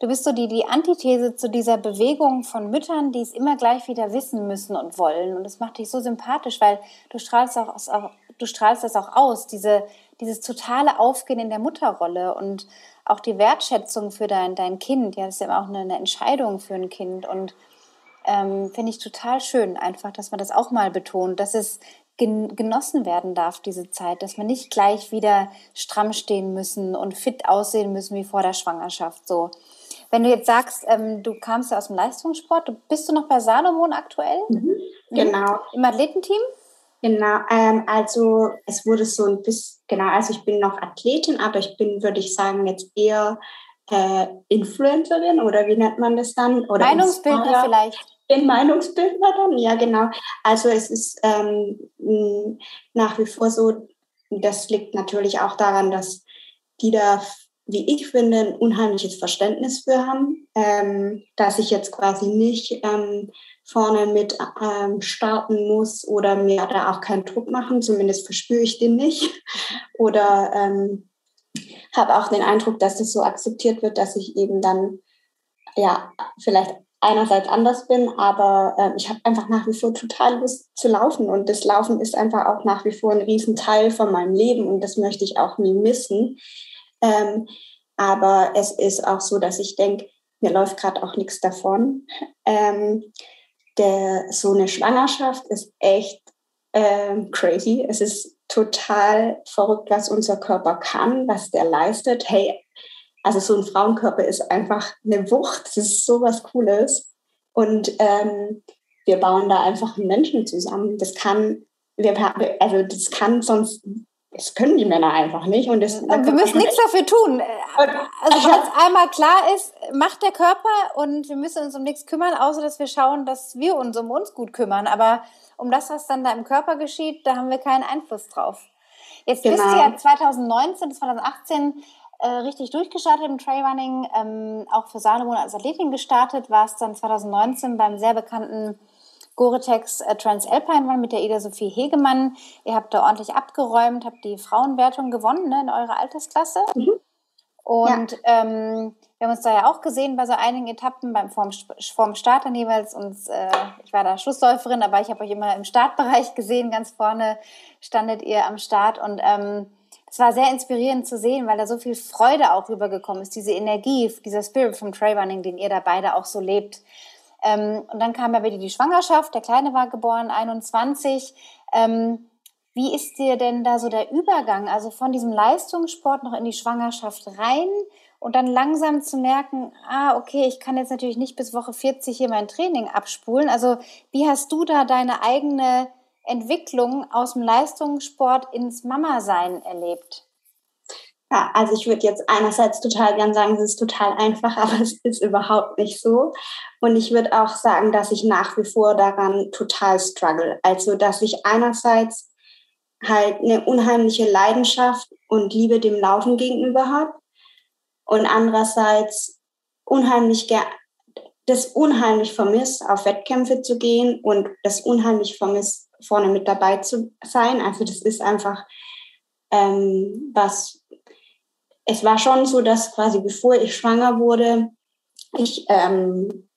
du bist so die, die Antithese zu dieser Bewegung von Müttern, die es immer gleich wieder wissen müssen und wollen. Und das macht dich so sympathisch, weil du strahlst auch, auch du strahlst das auch aus, diese, dieses totale Aufgehen in der Mutterrolle und auch die Wertschätzung für dein, dein Kind. Ja, das ist ja auch eine, eine Entscheidung für ein Kind. Und ähm, finde ich total schön, einfach, dass man das auch mal betont, dass es genossen werden darf, diese Zeit, dass wir nicht gleich wieder stramm stehen müssen und fit aussehen müssen wie vor der Schwangerschaft. So. Wenn du jetzt sagst, ähm, du kamst ja aus dem Leistungssport, bist du noch bei Salomon aktuell? Mhm, genau. Im Athletenteam? Genau, ähm, also es wurde so ein bisschen, genau, also ich bin noch Athletin, aber ich bin, würde ich sagen, jetzt eher äh, Influencerin oder wie nennt man das dann? Oder Meinungsbildner Inspire. vielleicht. Den Meinungsbildner dann, ja genau. Also es ist ähm, nach wie vor so, das liegt natürlich auch daran, dass die da, wie ich finde, ein unheimliches Verständnis für haben, ähm, dass ich jetzt quasi nicht ähm, vorne mit ähm, starten muss oder mir da auch keinen Druck machen, zumindest verspüre ich den nicht. Oder ähm, habe auch den Eindruck, dass das so akzeptiert wird, dass ich eben dann ja vielleicht einerseits anders bin, aber äh, ich habe einfach nach wie vor total Lust zu laufen. Und das Laufen ist einfach auch nach wie vor ein Riesenteil von meinem Leben. Und das möchte ich auch nie missen. Ähm, aber es ist auch so, dass ich denke, mir läuft gerade auch nichts davon. Ähm, der, so eine Schwangerschaft ist echt ähm, crazy. Es ist total verrückt, was unser Körper kann, was der leistet. Hey, also so ein Frauenkörper ist einfach eine Wucht. Das ist so was Cooles. Und ähm, wir bauen da einfach Menschen zusammen. Das kann, wir, also das kann sonst das können die Männer einfach nicht. Und das, wir müssen nichts dafür tun. Also wenn es einmal klar ist, macht der Körper und wir müssen uns um nichts kümmern, außer dass wir schauen, dass wir uns um uns gut kümmern. Aber um das, was dann da im Körper geschieht, da haben wir keinen Einfluss drauf. Jetzt genau. bist du ja 2019 bis 2018 äh, richtig durchgestartet im Trailrunning, ähm, auch für Salomon als Athletin gestartet, warst dann 2019 beim sehr bekannten Gore-Tex äh, Transalpine Run mit der Ida Sophie Hegemann. Ihr habt da ordentlich abgeräumt, habt die Frauenwertung gewonnen ne, in eurer Altersklasse. Mhm. Und ja. ähm, wir haben uns da ja auch gesehen bei so einigen Etappen beim vorm, vorm Start dann jeweils. Und äh, ich war da Schlussläuferin, aber ich habe euch immer im Startbereich [laughs] gesehen. Ganz vorne standet ihr am Start und ähm, es war sehr inspirierend zu sehen, weil da so viel Freude auch rübergekommen ist, diese Energie, dieser Spirit vom Trailrunning, den ihr da beide auch so lebt. Ähm, und dann kam ja wieder die Schwangerschaft, der Kleine war geboren, 21. Ähm, wie ist dir denn da so der Übergang, also von diesem Leistungssport noch in die Schwangerschaft rein und dann langsam zu merken, ah, okay, ich kann jetzt natürlich nicht bis Woche 40 hier mein Training abspulen. Also wie hast du da deine eigene Entwicklung aus dem Leistungssport ins Mama-Sein erlebt? Ja, also ich würde jetzt einerseits total gern sagen, es ist total einfach, [laughs] aber es ist überhaupt nicht so. Und ich würde auch sagen, dass ich nach wie vor daran total struggle. Also, dass ich einerseits halt eine unheimliche Leidenschaft und Liebe dem Laufen gegenüber habe und andererseits unheimlich das unheimlich vermisst, auf Wettkämpfe zu gehen und das unheimlich vermisst, vorne mit dabei zu sein. Also das ist einfach ähm, was es war schon so, dass quasi bevor ich schwanger wurde, ich ähm,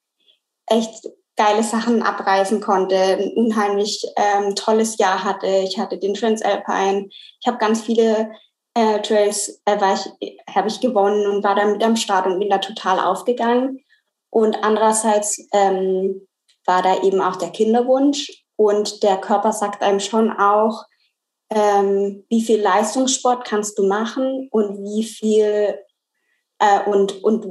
echt geile Sachen abreisen konnte, ein unheimlich ähm, tolles Jahr hatte. Ich hatte den Transalpine, ich habe ganz viele äh, Trails äh, habe ich gewonnen und war da mit am Start und bin da total aufgegangen. Und andererseits ähm, war da eben auch der Kinderwunsch Und der Körper sagt einem schon auch, ähm, wie viel Leistungssport kannst du machen und wie viel äh, und, und,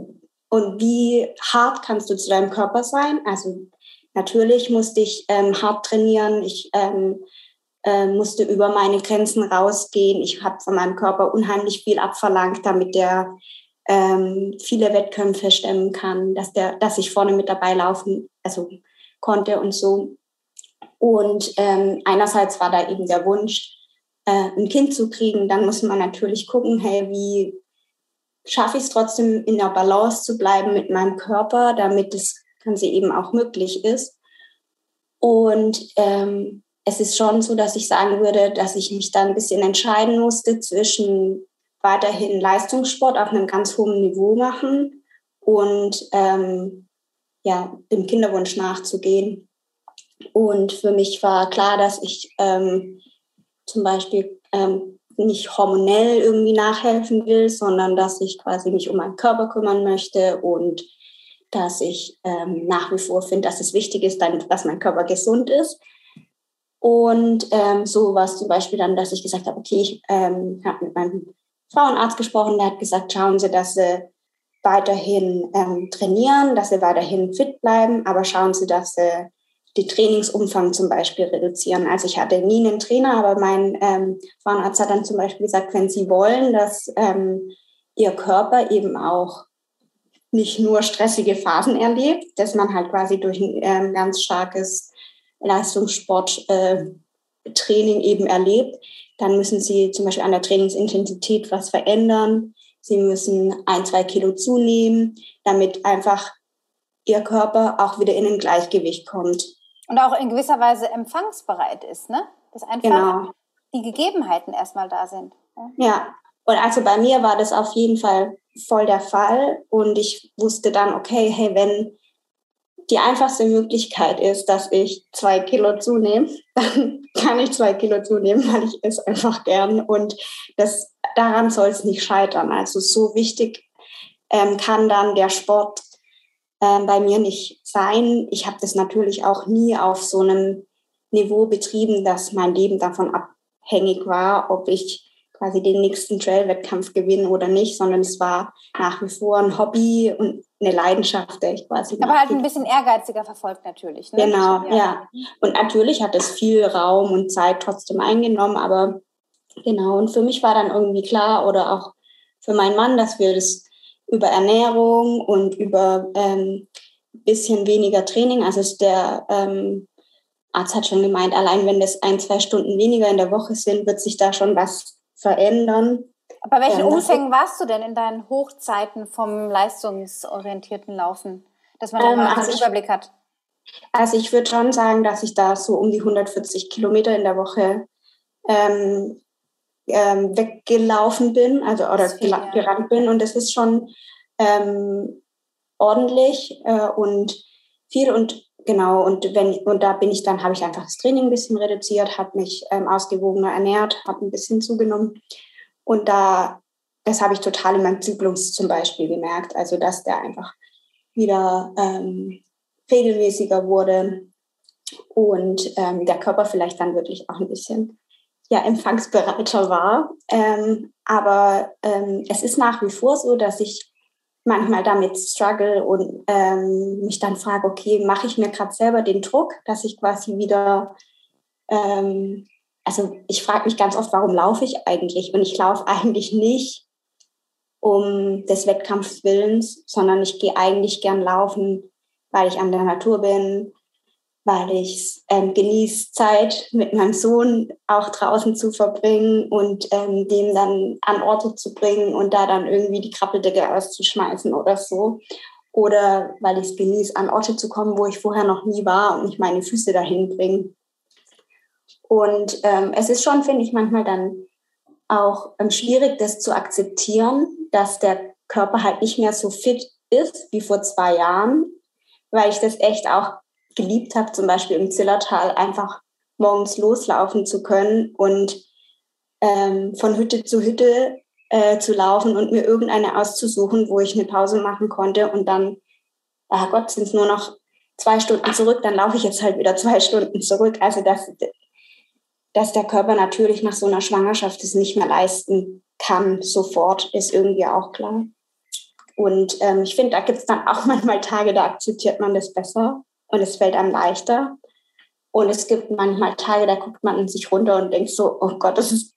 und wie hart kannst du zu deinem Körper sein. Also natürlich musste ich ähm, hart trainieren, ich ähm, äh, musste über meine Grenzen rausgehen. Ich habe von meinem Körper unheimlich viel abverlangt, damit der ähm, viele Wettkämpfe stemmen kann, dass der, dass ich vorne mit dabei laufen, also konnte und so. Und ähm, einerseits war da eben der Wunsch, äh, ein Kind zu kriegen. Dann muss man natürlich gucken, hey, wie schaffe ich es trotzdem in der Balance zu bleiben mit meinem Körper, damit das Ganze eben auch möglich ist. Und ähm, es ist schon so, dass ich sagen würde, dass ich mich da ein bisschen entscheiden musste zwischen weiterhin Leistungssport auf einem ganz hohen Niveau machen und ähm, ja, dem Kinderwunsch nachzugehen. Und für mich war klar, dass ich ähm, zum Beispiel ähm, nicht hormonell irgendwie nachhelfen will, sondern dass ich quasi mich um meinen Körper kümmern möchte und dass ich ähm, nach wie vor finde, dass es wichtig ist, dann, dass mein Körper gesund ist. Und ähm, so war es zum Beispiel dann, dass ich gesagt habe, okay, ich ähm, habe mit meinem Frauenarzt gesprochen, der hat gesagt, schauen Sie, dass Sie weiterhin ähm, trainieren, dass Sie weiterhin fit bleiben, aber schauen Sie, dass Sie die Trainingsumfang zum Beispiel reduzieren. Also ich hatte nie einen Trainer, aber mein ähm, Frauenarzt hat dann zum Beispiel gesagt, wenn Sie wollen, dass ähm, Ihr Körper eben auch nicht nur stressige Phasen erlebt, dass man halt quasi durch ein ähm, ganz starkes Leistungssporttraining äh, eben erlebt, dann müssen Sie zum Beispiel an der Trainingsintensität was verändern. Sie müssen ein, zwei Kilo zunehmen, damit einfach Ihr Körper auch wieder in ein Gleichgewicht kommt. Und auch in gewisser Weise empfangsbereit ist, ne? Dass einfach genau. die Gegebenheiten erstmal da sind. Ja, und also bei mir war das auf jeden Fall voll der Fall. Und ich wusste dann, okay, hey, wenn die einfachste Möglichkeit ist, dass ich zwei Kilo zunehme, [laughs] dann kann ich zwei Kilo zunehmen, weil ich es einfach gern. Und das, daran soll es nicht scheitern. Also so wichtig ähm, kann dann der Sport ähm, bei mir nicht sein. Ich habe das natürlich auch nie auf so einem Niveau betrieben, dass mein Leben davon abhängig war, ob ich quasi den nächsten Trail-Wettkampf gewinne oder nicht, sondern es war nach wie vor ein Hobby und eine Leidenschaft, der ich quasi. Aber halt ein bisschen ehrgeiziger verfolgt natürlich. Ne? Genau, ja. ja. Und natürlich hat es viel Raum und Zeit trotzdem eingenommen, aber genau. Und für mich war dann irgendwie klar oder auch für meinen Mann, dass wir das über Ernährung und über ähm, bisschen weniger Training. Also der ähm, Arzt hat schon gemeint, allein wenn das ein, zwei Stunden weniger in der Woche sind, wird sich da schon was verändern. Bei welchen ähm, Umfängen warst du denn in deinen Hochzeiten vom leistungsorientierten Laufen, dass man da ähm, mal also einen Überblick hat? Also ich würde schon sagen, dass ich da so um die 140 Kilometer in der Woche ähm, ähm, weggelaufen bin, also oder ja. gerannt bin. Und das ist schon ähm, ordentlich äh, und viel und genau und wenn und da bin ich dann habe ich einfach das Training ein bisschen reduziert, habe mich ähm, ausgewogener ernährt, habe ein bisschen zugenommen und da das habe ich total in meinem Zyklus zum Beispiel gemerkt, also dass der einfach wieder ähm, regelmäßiger wurde und ähm, der Körper vielleicht dann wirklich auch ein bisschen ja, empfangsbereiter war. Ähm, aber ähm, es ist nach wie vor so, dass ich manchmal damit struggle und ähm, mich dann frage, okay, mache ich mir gerade selber den Druck, dass ich quasi wieder, ähm, also ich frage mich ganz oft, warum laufe ich eigentlich? Und ich laufe eigentlich nicht um des Wettkampfswillens, sondern ich gehe eigentlich gern laufen, weil ich an der Natur bin, weil ich ähm, genieße, Zeit mit meinem Sohn auch draußen zu verbringen und ähm, dem dann an Orte zu bringen und da dann irgendwie die Krabbeldecke auszuschmeißen oder so. Oder weil ich es genieße, an Orte zu kommen, wo ich vorher noch nie war und mich meine Füße dahin bringen. Und ähm, es ist schon, finde ich, manchmal dann auch ähm, schwierig, das zu akzeptieren, dass der Körper halt nicht mehr so fit ist wie vor zwei Jahren, weil ich das echt auch geliebt habe, zum Beispiel im Zillertal einfach morgens loslaufen zu können und ähm, von Hütte zu Hütte äh, zu laufen und mir irgendeine auszusuchen, wo ich eine Pause machen konnte und dann, ah Gott, sind es nur noch zwei Stunden zurück, dann laufe ich jetzt halt wieder zwei [laughs] Stunden zurück. Also dass, dass der Körper natürlich nach so einer Schwangerschaft es nicht mehr leisten kann, sofort, ist irgendwie auch klar. Und ähm, ich finde, da gibt es dann auch [laughs] manchmal Tage, da akzeptiert man das besser und es fällt einem leichter. Und es gibt manchmal Tage, da guckt man sich runter und denkt so, oh Gott, das ist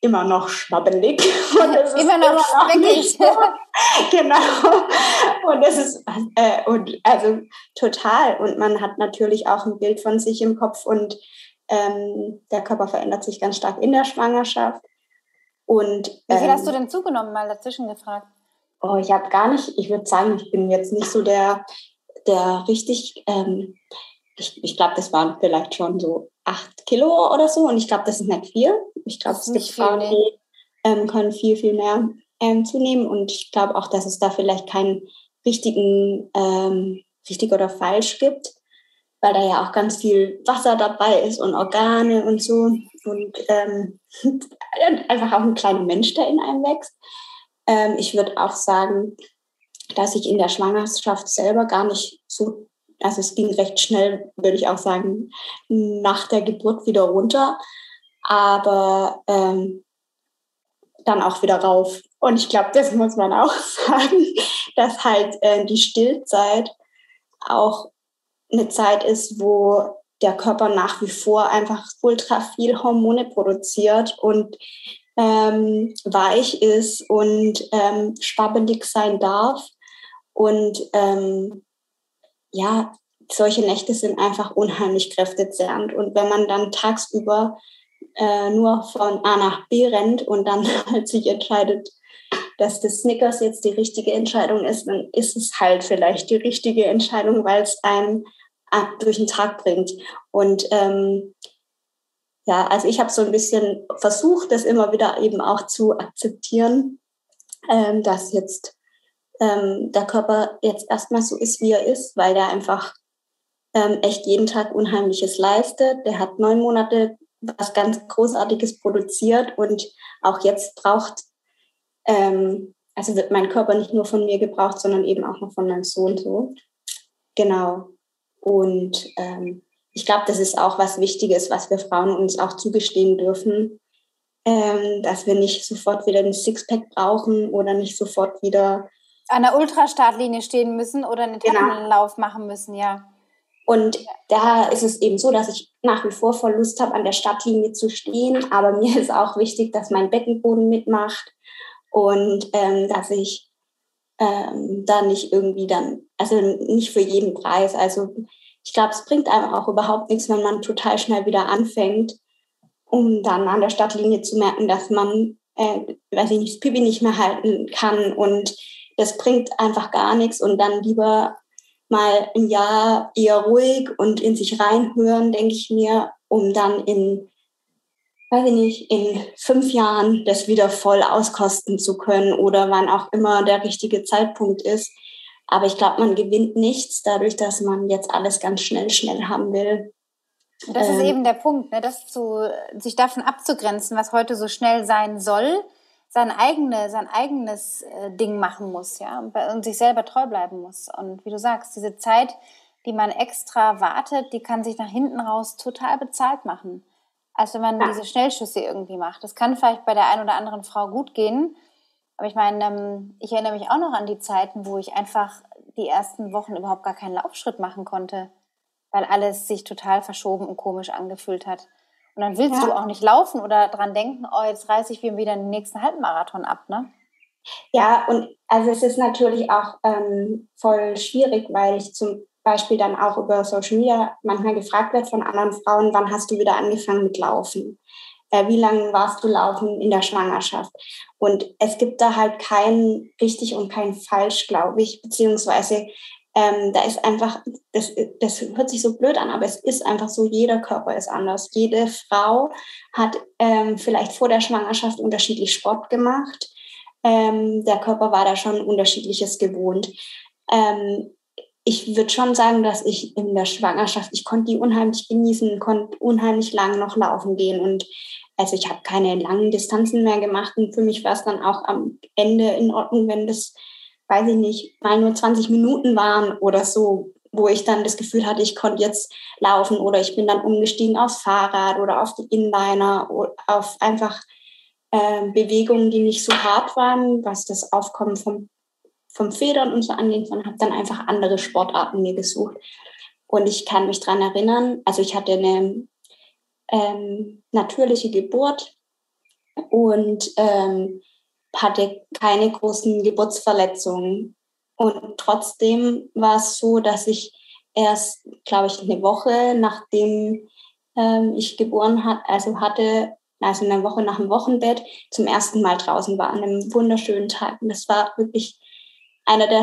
immer noch schwabbelig. [laughs] Und es ist immer noch, immer noch nicht so. [laughs] genau. Und es ist, äh, und also total. Und man hat natürlich auch ein Bild von sich im Kopf und ähm, der Körper verändert sich ganz stark in der Schwangerschaft. Und, Wie viel ähm, hast du denn zugenommen, mal dazwischen gefragt? Oh, ich habe gar nicht, ich würde sagen, ich bin jetzt nicht so der, der richtig, ähm, ich, ich glaube, das waren vielleicht schon so acht Kilo oder so und ich glaube, das ist nicht viel. Ich glaube, es gibt Frauen, die ähm, können viel, viel mehr ähm, zunehmen und ich glaube auch, dass es da vielleicht keinen richtigen, ähm, richtig oder falsch gibt, weil da ja auch ganz viel Wasser dabei ist und Organe und so und ähm, [laughs] einfach auch ein kleiner Mensch, der in einem wächst. Ähm, ich würde auch sagen, dass ich in der Schwangerschaft selber gar nicht so, also es ging recht schnell, würde ich auch sagen, nach der Geburt wieder runter, aber ähm, dann auch wieder rauf. Und ich glaube, das muss man auch [laughs] sagen, dass halt äh, die Stillzeit auch eine Zeit ist, wo der Körper nach wie vor einfach ultra viel Hormone produziert und ähm, weich ist und ähm, schwabbelig sein darf. Und ähm, ja, solche Nächte sind einfach unheimlich kräftezehrend. Und wenn man dann tagsüber äh, nur von A nach B rennt und dann [laughs] halt sich entscheidet, dass das Snickers jetzt die richtige Entscheidung ist, dann ist es halt vielleicht die richtige Entscheidung, weil es einen durch den Tag bringt. Und ähm, ja, also ich habe so ein bisschen versucht, das immer wieder eben auch zu akzeptieren, ähm, dass jetzt ähm, der Körper jetzt erstmal so ist, wie er ist, weil der einfach ähm, echt jeden Tag Unheimliches leistet. Der hat neun Monate was ganz Großartiges produziert und auch jetzt braucht, ähm, also wird mein Körper nicht nur von mir gebraucht, sondern eben auch noch von meinem Sohn so. Genau. Und ähm, ich glaube, das ist auch was Wichtiges, was wir Frauen uns auch zugestehen dürfen, ähm, dass wir nicht sofort wieder ein Sixpack brauchen oder nicht sofort wieder an der Ultrastartlinie stehen müssen oder einen. Etappenlauf genau. machen müssen, ja. Und da ist es eben so, dass ich nach wie vor voll Lust habe, an der Startlinie zu stehen. Aber mir ist auch wichtig, dass mein Beckenboden mitmacht und ähm, dass ich ähm, da nicht irgendwie dann, also nicht für jeden Preis. Also ich glaube, es bringt einem auch überhaupt nichts, wenn man total schnell wieder anfängt, um dann an der Stadtlinie zu merken, dass man, äh, weiß ich nicht, das Pipi nicht mehr halten kann und das bringt einfach gar nichts und dann lieber mal ein Jahr eher ruhig und in sich reinhören, denke ich mir, um dann in, weiß ich nicht, in fünf Jahren das wieder voll auskosten zu können oder wann auch immer der richtige Zeitpunkt ist. Aber ich glaube, man gewinnt nichts dadurch, dass man jetzt alles ganz schnell, schnell haben will. Das ähm, ist eben der Punkt, ne? das zu, sich davon abzugrenzen, was heute so schnell sein soll, sein, eigene, sein eigenes äh, Ding machen muss, ja, und, und sich selber treu bleiben muss. Und wie du sagst, diese Zeit, die man extra wartet, die kann sich nach hinten raus total bezahlt machen. Als wenn man ja. diese Schnellschüsse irgendwie macht. Das kann vielleicht bei der einen oder anderen Frau gut gehen, aber ich meine, ähm, ich erinnere mich auch noch an die Zeiten, wo ich einfach die ersten Wochen überhaupt gar keinen Laufschritt machen konnte, weil alles sich total verschoben und komisch angefühlt hat. Und dann willst ja. du auch nicht laufen oder dran denken, oh, jetzt reiße ich wieder den nächsten Halbmarathon ab, ne? Ja, und also es ist natürlich auch ähm, voll schwierig, weil ich zum Beispiel dann auch über Social Media manchmal gefragt werde von anderen Frauen, wann hast du wieder angefangen mit Laufen? äh, wie lange warst du laufen in der Schwangerschaft? Und es gibt da halt kein richtig und kein falsch, glaube ich, beziehungsweise ähm, da ist einfach, das, das hört sich so blöd an, aber es ist einfach so, jeder Körper ist anders. Jede Frau hat ähm, vielleicht vor der Schwangerschaft unterschiedlich Sport gemacht. Ähm, der Körper war da schon unterschiedliches gewohnt. Ähm, ich würde schon sagen, dass ich in der Schwangerschaft, ich konnte die unheimlich genießen, konnte unheimlich lang noch laufen gehen und also ich habe keine langen Distanzen mehr gemacht und für mich war es dann auch am Ende in Ordnung, wenn das, weiß ich nicht, mal nur 20 Minuten waren oder so, wo ich dann das Gefühl hatte, ich konnte jetzt laufen oder ich bin dann umgestiegen aufs Fahrrad oder auf die Inliner oder auf einfach äh, Bewegungen, die nicht so hart waren, was das Aufkommen vom, vom Federn und so angeht, und habe dann einfach andere Sportarten mir gesucht. Und ich kann mich daran erinnern, also ich hatte eine ähm, natürliche Geburt und ähm, hatte keine großen Geburtsverletzungen. Und trotzdem war es so, dass ich erst, glaube ich, eine Woche nachdem ähm, ich geboren hat, also hatte, also eine Woche nach dem Wochenbett, zum ersten Mal draußen war an einem wunderschönen Tag. Und das war wirklich einer der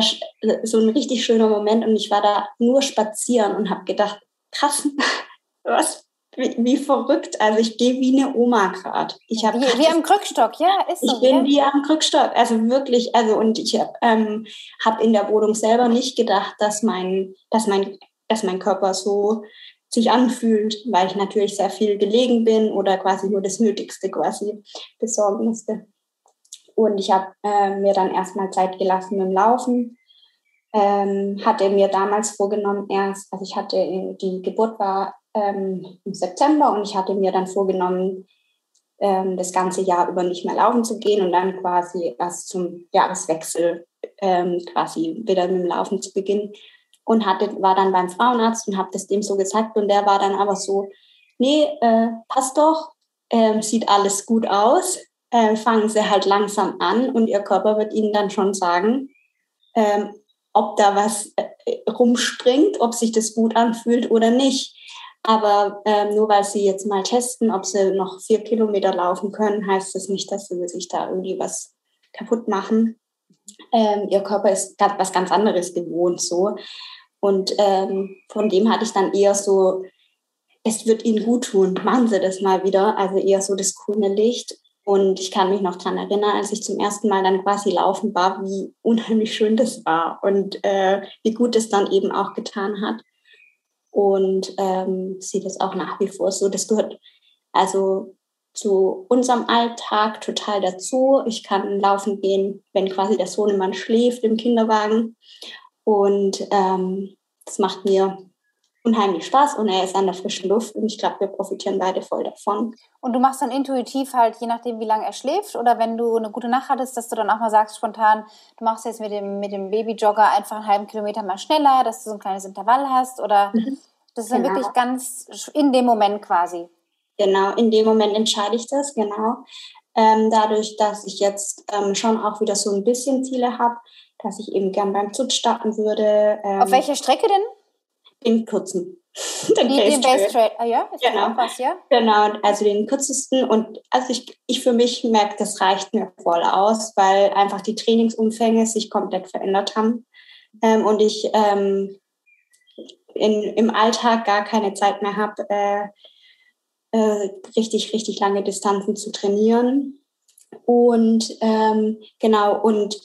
so ein richtig schöner Moment und ich war da nur spazieren und habe gedacht, krass, [laughs] was wie, wie, verrückt. Also ich gehe wie eine Oma gerade. Ich habe wie, wie am Krückstock, ja, ist so. Ich bin ja. wie am Krückstock, also wirklich. Also und ich ähm, habe in der Wohnung selber nicht gedacht, dass mein, dass mein, dass mein Körper so sich anfühlt, weil ich natürlich sehr viel gelegen bin oder quasi nur das Nötigste quasi besorgen musste. Und ich habe äh, mir dann erstmal Zeit gelassen mit dem Laufen. Ähm, hatte mir damals vorgenommen, erst, also ich hatte, die Geburt war ähm, im September und ich hatte mir dann vorgenommen, ähm, das ganze Jahr über nicht mehr laufen zu gehen und dann quasi erst zum Jahreswechsel ähm, quasi wieder mit dem Laufen zu beginnen. Und hatte, war dann beim Frauenarzt und habe das dem so gesagt und der war dann aber so, nee, äh, passt doch, äh, sieht alles gut aus, äh, fangen Sie halt langsam an und Ihr Körper wird Ihnen dann schon sagen, ähm, ob da was äh, rumspringt, ob sich das gut anfühlt oder nicht. Aber ähm, nur weil Sie jetzt mal testen, ob Sie noch vier Kilometer laufen können, heißt das nicht, dass Sie sich da irgendwie was kaputt machen. Ähm, Ihr Körper ist was ganz anderes gewohnt so. Und ähm, von dem hatte ich dann eher so, es wird Ihnen gut tun, machen Sie das mal wieder. Also eher so das grüne Licht. Und ich kann mich noch daran erinnern, als ich zum ersten Mal dann quasi laufen war, wie unheimlich schön das war und äh, wie gut es dann eben auch getan hat. Und ähm, sieht es auch nach wie vor so. Das gehört also zu unserem Alltag total dazu. Ich kann laufen gehen, wenn quasi der Sohnemann schläft im Kinderwagen. Und ähm, das macht mir unheimlich Spaß und er ist an der frischen Luft und ich glaube, wir profitieren beide voll davon. Und du machst dann intuitiv halt, je nachdem, wie lange er schläft oder wenn du eine gute Nacht hattest, dass du dann auch mal sagst spontan, du machst jetzt mit dem, mit dem Babyjogger einfach einen halben Kilometer mal schneller, dass du so ein kleines Intervall hast oder mhm. das ist dann genau. wirklich ganz in dem Moment quasi. Genau, in dem Moment entscheide ich das, genau. Ähm, dadurch, dass ich jetzt ähm, schon auch wieder so ein bisschen Ziele habe, dass ich eben gern beim Zut starten würde. Ähm, Auf welcher Strecke denn? Den kurzen. [laughs] Den, die, den Base Trail. Ah ja, ist genau. auch was, ja? Genau, also den kürzesten. Und also ich, ich für mich merke, das reicht mir voll aus, weil einfach die Trainingsumfänge sich komplett verändert haben. Ähm, und ich ähm, in, im Alltag gar keine Zeit mehr habe, äh, äh, richtig, richtig lange Distanzen zu trainieren. Und ähm, genau, und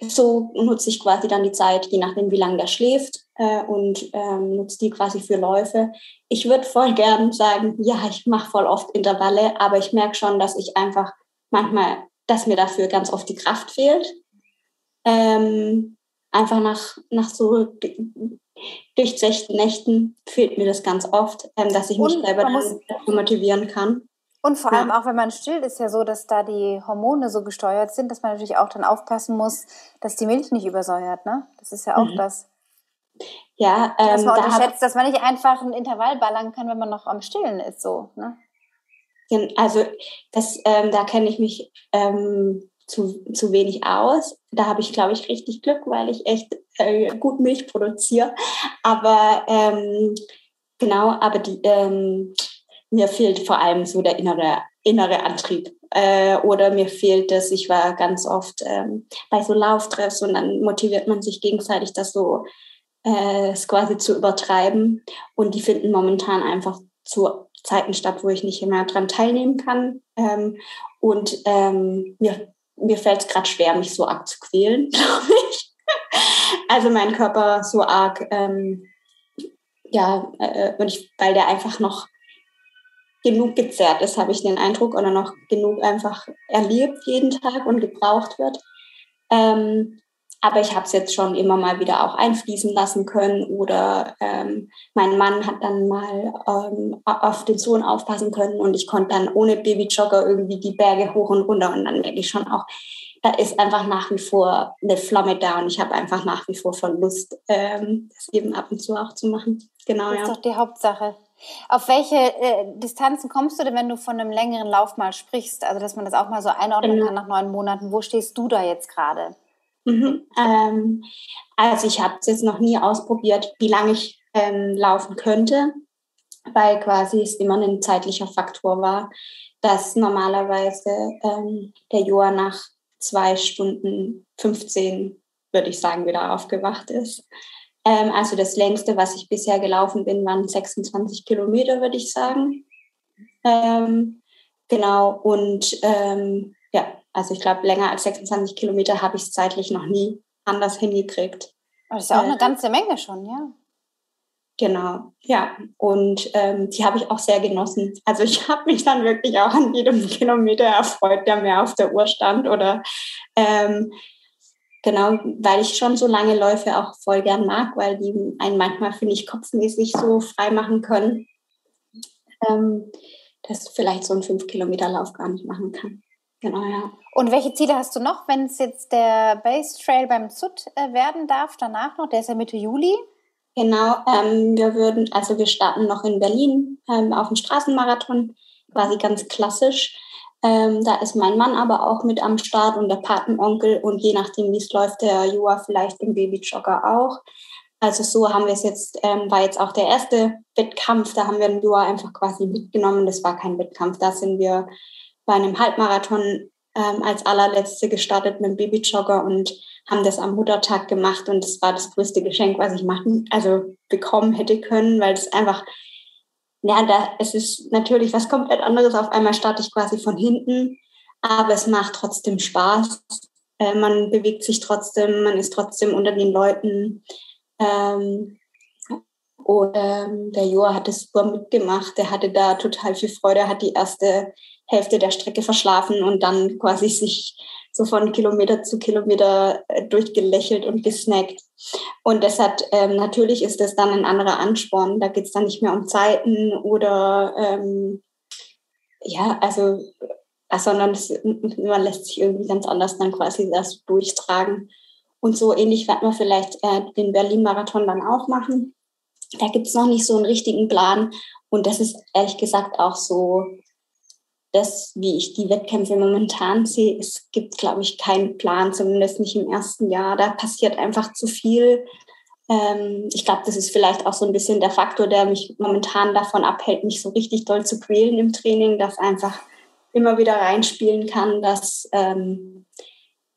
so nutze ich quasi dann die Zeit, je nachdem, wie lange der schläft, äh, und ähm, nutze die quasi für Läufe. Ich würde voll gern sagen, ja, ich mache voll oft Intervalle, aber ich merke schon, dass ich einfach manchmal, dass mir dafür ganz oft die Kraft fehlt. Ähm, einfach nach, nach so durchzechten Nächten fehlt mir das ganz oft, ähm, dass ich mich und selber dann motivieren kann. Und vor allem ja. auch, wenn man stillt, ist ja so, dass da die Hormone so gesteuert sind, dass man natürlich auch dann aufpassen muss, dass die Milch nicht übersäuert. Ne? Das ist ja auch mhm. das. Ja, ähm, dass man da unterschätzt, dass man nicht einfach ein Intervall ballern kann, wenn man noch am Stillen ist, so. Ne? Also das, ähm, da kenne ich mich ähm, zu, zu wenig aus. Da habe ich, glaube ich, richtig Glück, weil ich echt äh, gut Milch produziere. Aber ähm, genau, aber die, ähm, mir fehlt vor allem so der innere, innere Antrieb. Äh, oder mir fehlt es, ich war ganz oft ähm, bei so Lauftreffs und dann motiviert man sich gegenseitig, das so äh, es quasi zu übertreiben. Und die finden momentan einfach zu Zeiten statt, wo ich nicht mehr dran teilnehmen kann. Ähm, und ähm, mir, mir fällt es gerade schwer, mich so arg zu quälen, [laughs] glaube ich. also mein Körper so arg, ähm, ja, äh, und ich, weil der einfach noch genug gezerrt ist, habe ich den Eindruck, oder noch genug einfach erlebt jeden Tag und gebraucht wird. Ähm, aber ich habe es jetzt schon immer mal wieder auch einfließen lassen können oder ähm, mein Mann hat dann mal ähm, auf den Sohn aufpassen können und ich konnte dann ohne Babyjogger irgendwie die Berge hoch und runter und dann merke ich schon auch, da ist einfach nach wie vor eine Flamme da und ich habe einfach nach wie vor von Lust, ähm, das eben ab und zu auch zu machen. Genau, das ist ja. doch die Hauptsache. Auf welche äh, Distanzen kommst du denn, wenn du von einem längeren Lauf mal sprichst? Also, dass man das auch mal so einordnen genau. kann nach neun Monaten. Wo stehst du da jetzt gerade? Mhm. Ähm, also, ich habe es jetzt noch nie ausprobiert, wie lange ich ähm, laufen könnte, weil quasi es immer ein zeitlicher Faktor war, dass normalerweise ähm, der Joa nach zwei Stunden 15, würde ich sagen, wieder aufgewacht ist. Ähm, also das längste, was ich bisher gelaufen bin, waren 26 Kilometer, würde ich sagen. Ähm, genau, und ähm, ja, also ich glaube, länger als 26 Kilometer habe ich es zeitlich noch nie anders hingekriegt. Das ist ja auch eine ganze Menge schon, ja. Genau, ja. Und ähm, die habe ich auch sehr genossen. Also ich habe mich dann wirklich auch an jedem Kilometer erfreut, der mir auf der Uhr stand oder ähm, Genau, weil ich schon so lange Läufe auch voll gern mag, weil die einen manchmal, finde ich, kopfmäßig so frei machen können, ähm, dass vielleicht so ein 5-Kilometer-Lauf gar nicht machen kann. Genau, ja. Und welche Ziele hast du noch, wenn es jetzt der Base Trail beim ZUT äh, werden darf, danach noch? Der ist ja Mitte Juli. Genau, ähm, wir würden, also wir starten noch in Berlin ähm, auf dem Straßenmarathon, quasi ganz klassisch. Ähm, da ist mein Mann aber auch mit am Start und der Patenonkel und je nachdem, wie es läuft, der Joa vielleicht im Babyjogger auch. Also so haben wir es jetzt, ähm, war jetzt auch der erste Wettkampf, da haben wir den Joa einfach quasi mitgenommen. Das war kein Wettkampf, da sind wir bei einem Halbmarathon ähm, als allerletzte gestartet mit dem Babyjogger und haben das am Muttertag gemacht und das war das größte Geschenk, was ich machen, also bekommen hätte können, weil es einfach ja, da, es ist natürlich was komplett anderes. Auf einmal starte ich quasi von hinten, aber es macht trotzdem Spaß. Äh, man bewegt sich trotzdem, man ist trotzdem unter den Leuten. Ähm, und ähm, der Joa hat es super mitgemacht. Der hatte da total viel Freude. Hat die erste Hälfte der Strecke verschlafen und dann quasi sich so von Kilometer zu Kilometer äh, durchgelächelt und gesnackt. Und deshalb, ähm, natürlich ist das dann ein anderer Ansporn. Da geht es dann nicht mehr um Zeiten oder ähm, ja, also, äh, sondern es, man lässt sich irgendwie ganz anders dann quasi das durchtragen. Und so ähnlich wird man vielleicht äh, den Berlin-Marathon dann auch machen. Da gibt es noch nicht so einen richtigen Plan. Und das ist ehrlich gesagt auch so das, wie ich die Wettkämpfe momentan sehe, es gibt, glaube ich, keinen Plan, zumindest nicht im ersten Jahr. Da passiert einfach zu viel. Ähm, ich glaube, das ist vielleicht auch so ein bisschen der Faktor, der mich momentan davon abhält, mich so richtig doll zu quälen im Training, dass einfach immer wieder reinspielen kann, dass ähm,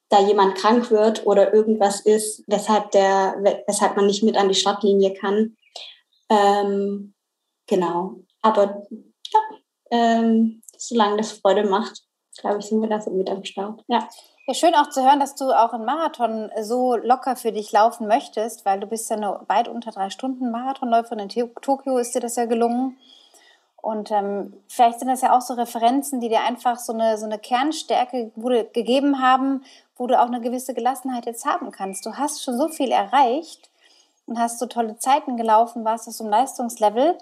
da jemand krank wird oder irgendwas ist, weshalb, der, weshalb man nicht mit an die Startlinie kann. Ähm, genau. Aber ja, ähm, solange das Freude macht, glaube ich, sind wir da so mit am Start. Ja. Ja, schön auch zu hören, dass du auch einen Marathon so locker für dich laufen möchtest, weil du bist ja nur weit unter drei Stunden Marathonläuferin. In Tokio ist dir das ja gelungen. Und ähm, vielleicht sind das ja auch so Referenzen, die dir einfach so eine, so eine Kernstärke wurde, gegeben haben, wo du auch eine gewisse Gelassenheit jetzt haben kannst. Du hast schon so viel erreicht und hast so tolle Zeiten gelaufen, warst auf so einem Leistungslevel.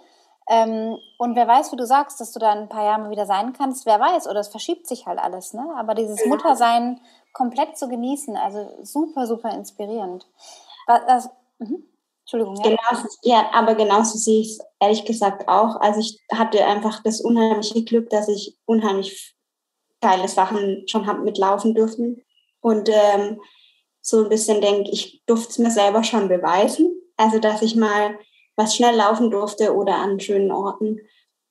Ähm, und wer weiß, wie du sagst, dass du da in ein paar Jahren wieder sein kannst, wer weiß, oder es verschiebt sich halt alles, ne? Aber dieses ja. Muttersein komplett zu genießen, also super, super inspirierend. Das, mhm. Entschuldigung. Ja. Genau, ja, aber genauso sehe ich es ehrlich gesagt auch. Also ich hatte einfach das unheimliche Glück, dass ich unheimlich geile Sachen schon habe mitlaufen dürfen. Und ähm, so ein bisschen denke, ich durfte es mir selber schon beweisen. Also dass ich mal was schnell laufen durfte oder an schönen Orten.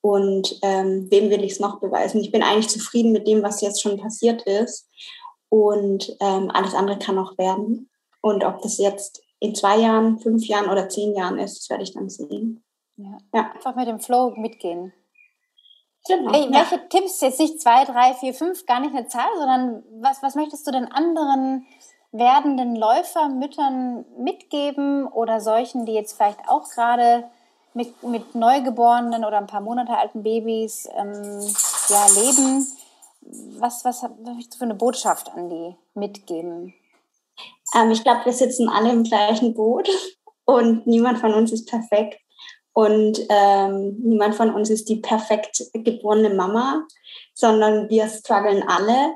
Und ähm, wem will ich es noch beweisen? Ich bin eigentlich zufrieden mit dem, was jetzt schon passiert ist. Und ähm, alles andere kann noch werden. Und ob das jetzt in zwei Jahren, fünf Jahren oder zehn Jahren ist, das werde ich dann sehen. Ja. ja. Einfach mit dem Flow mitgehen. Genau, hey, welche ja. Tipps, jetzt nicht zwei, drei, vier, fünf, gar nicht eine Zahl, sondern was, was möchtest du denn anderen werdenden Läufermüttern mitgeben oder solchen, die jetzt vielleicht auch gerade mit, mit Neugeborenen oder ein paar Monate alten Babys ähm, ja, leben? Was, was, möchtest du für eine Botschaft an die mitgeben? Ähm, ich glaube, wir sitzen alle im gleichen Boot [laughs] und niemand von uns ist perfekt. Und ähm, niemand von uns ist die perfekt geborene Mama, sondern wir strugglen alle.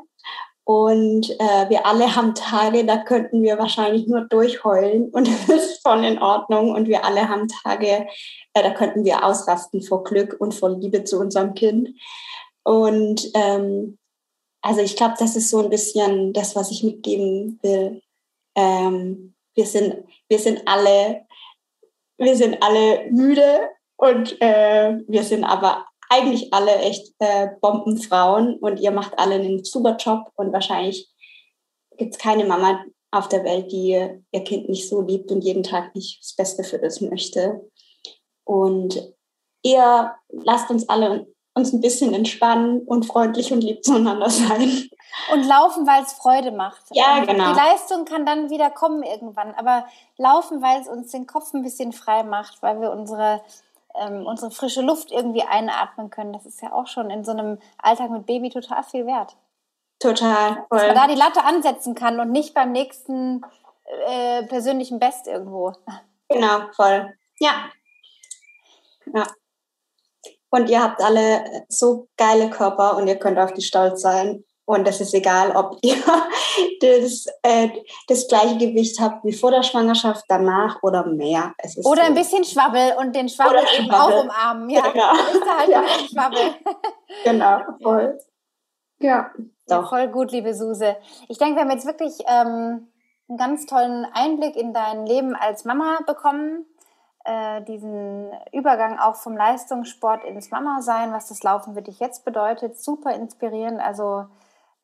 Und äh, wir alle haben Tage, da könnten wir wahrscheinlich nur durchheulen und [laughs] es ist voll in Ordnung. Und wir alle haben Tage, äh, da könnten wir ausrasten vor Glück und vor Liebe zu unserem Kind. Und ähm, also ich glaube, das ist so ein bisschen das, was ich mitgeben will. Ähm, wir sind, wir sind alle wir sind alle müde und äh, wir sind aber eigentlich alle echt äh, Bombenfrauen und ihr macht alle einen super Job und wahrscheinlich gibt es keine Mama auf der Welt, die ihr Kind nicht so liebt und jeden Tag nicht das Beste für das möchte. Und ihr lasst uns alle uns ein bisschen entspannen und freundlich und lieb zueinander sein. Und laufen, weil es Freude macht. Ja, genau. Die Leistung kann dann wieder kommen irgendwann, aber laufen, weil es uns den Kopf ein bisschen frei macht, weil wir unsere, ähm, unsere frische Luft irgendwie einatmen können, das ist ja auch schon in so einem Alltag mit Baby total viel wert. Total. Voll. Dass man da die Latte ansetzen kann und nicht beim nächsten äh, persönlichen Best irgendwo. Genau, voll. Ja. Ja. Und ihr habt alle so geile Körper und ihr könnt auf die stolz sein. Und es ist egal, ob [laughs] ihr das, äh, das gleiche Gewicht habt wie vor der Schwangerschaft, danach oder mehr. oder so. ein bisschen Schwabbel und den Schwabbel eben Schwabbel. auch umarmen. Ja, genau. ist halt ja. ein Schwabbel. [laughs] genau, voll. Ja, doch. Ja, voll gut, liebe Suse. Ich denke, wir haben jetzt wirklich ähm, einen ganz tollen Einblick in dein Leben als Mama bekommen äh, diesen Übergang auch vom Leistungssport ins Mama-Sein, was das Laufen für dich jetzt bedeutet, super inspirierend. Also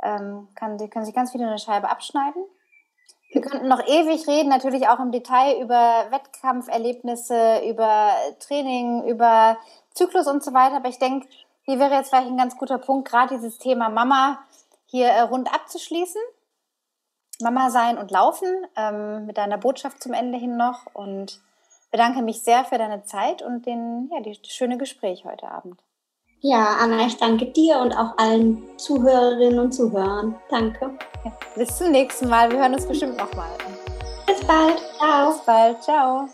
ähm, kann, können sich ganz viele eine Scheibe abschneiden. Wir könnten noch ewig reden, natürlich auch im Detail über Wettkampferlebnisse, über Training, über Zyklus und so weiter. Aber ich denke, hier wäre jetzt vielleicht ein ganz guter Punkt, gerade dieses Thema Mama hier äh, rund abzuschließen. Mama sein und laufen ähm, mit deiner Botschaft zum Ende hin noch. Und bedanke mich sehr für deine Zeit und den, ja, das schöne Gespräch heute Abend. Ja, Anna, ich danke dir und auch allen Zuhörerinnen und Zuhörern. Danke. Ja, bis zum nächsten Mal. Wir hören uns bestimmt nochmal. Bis bald. Ciao. Bis bald. Ciao.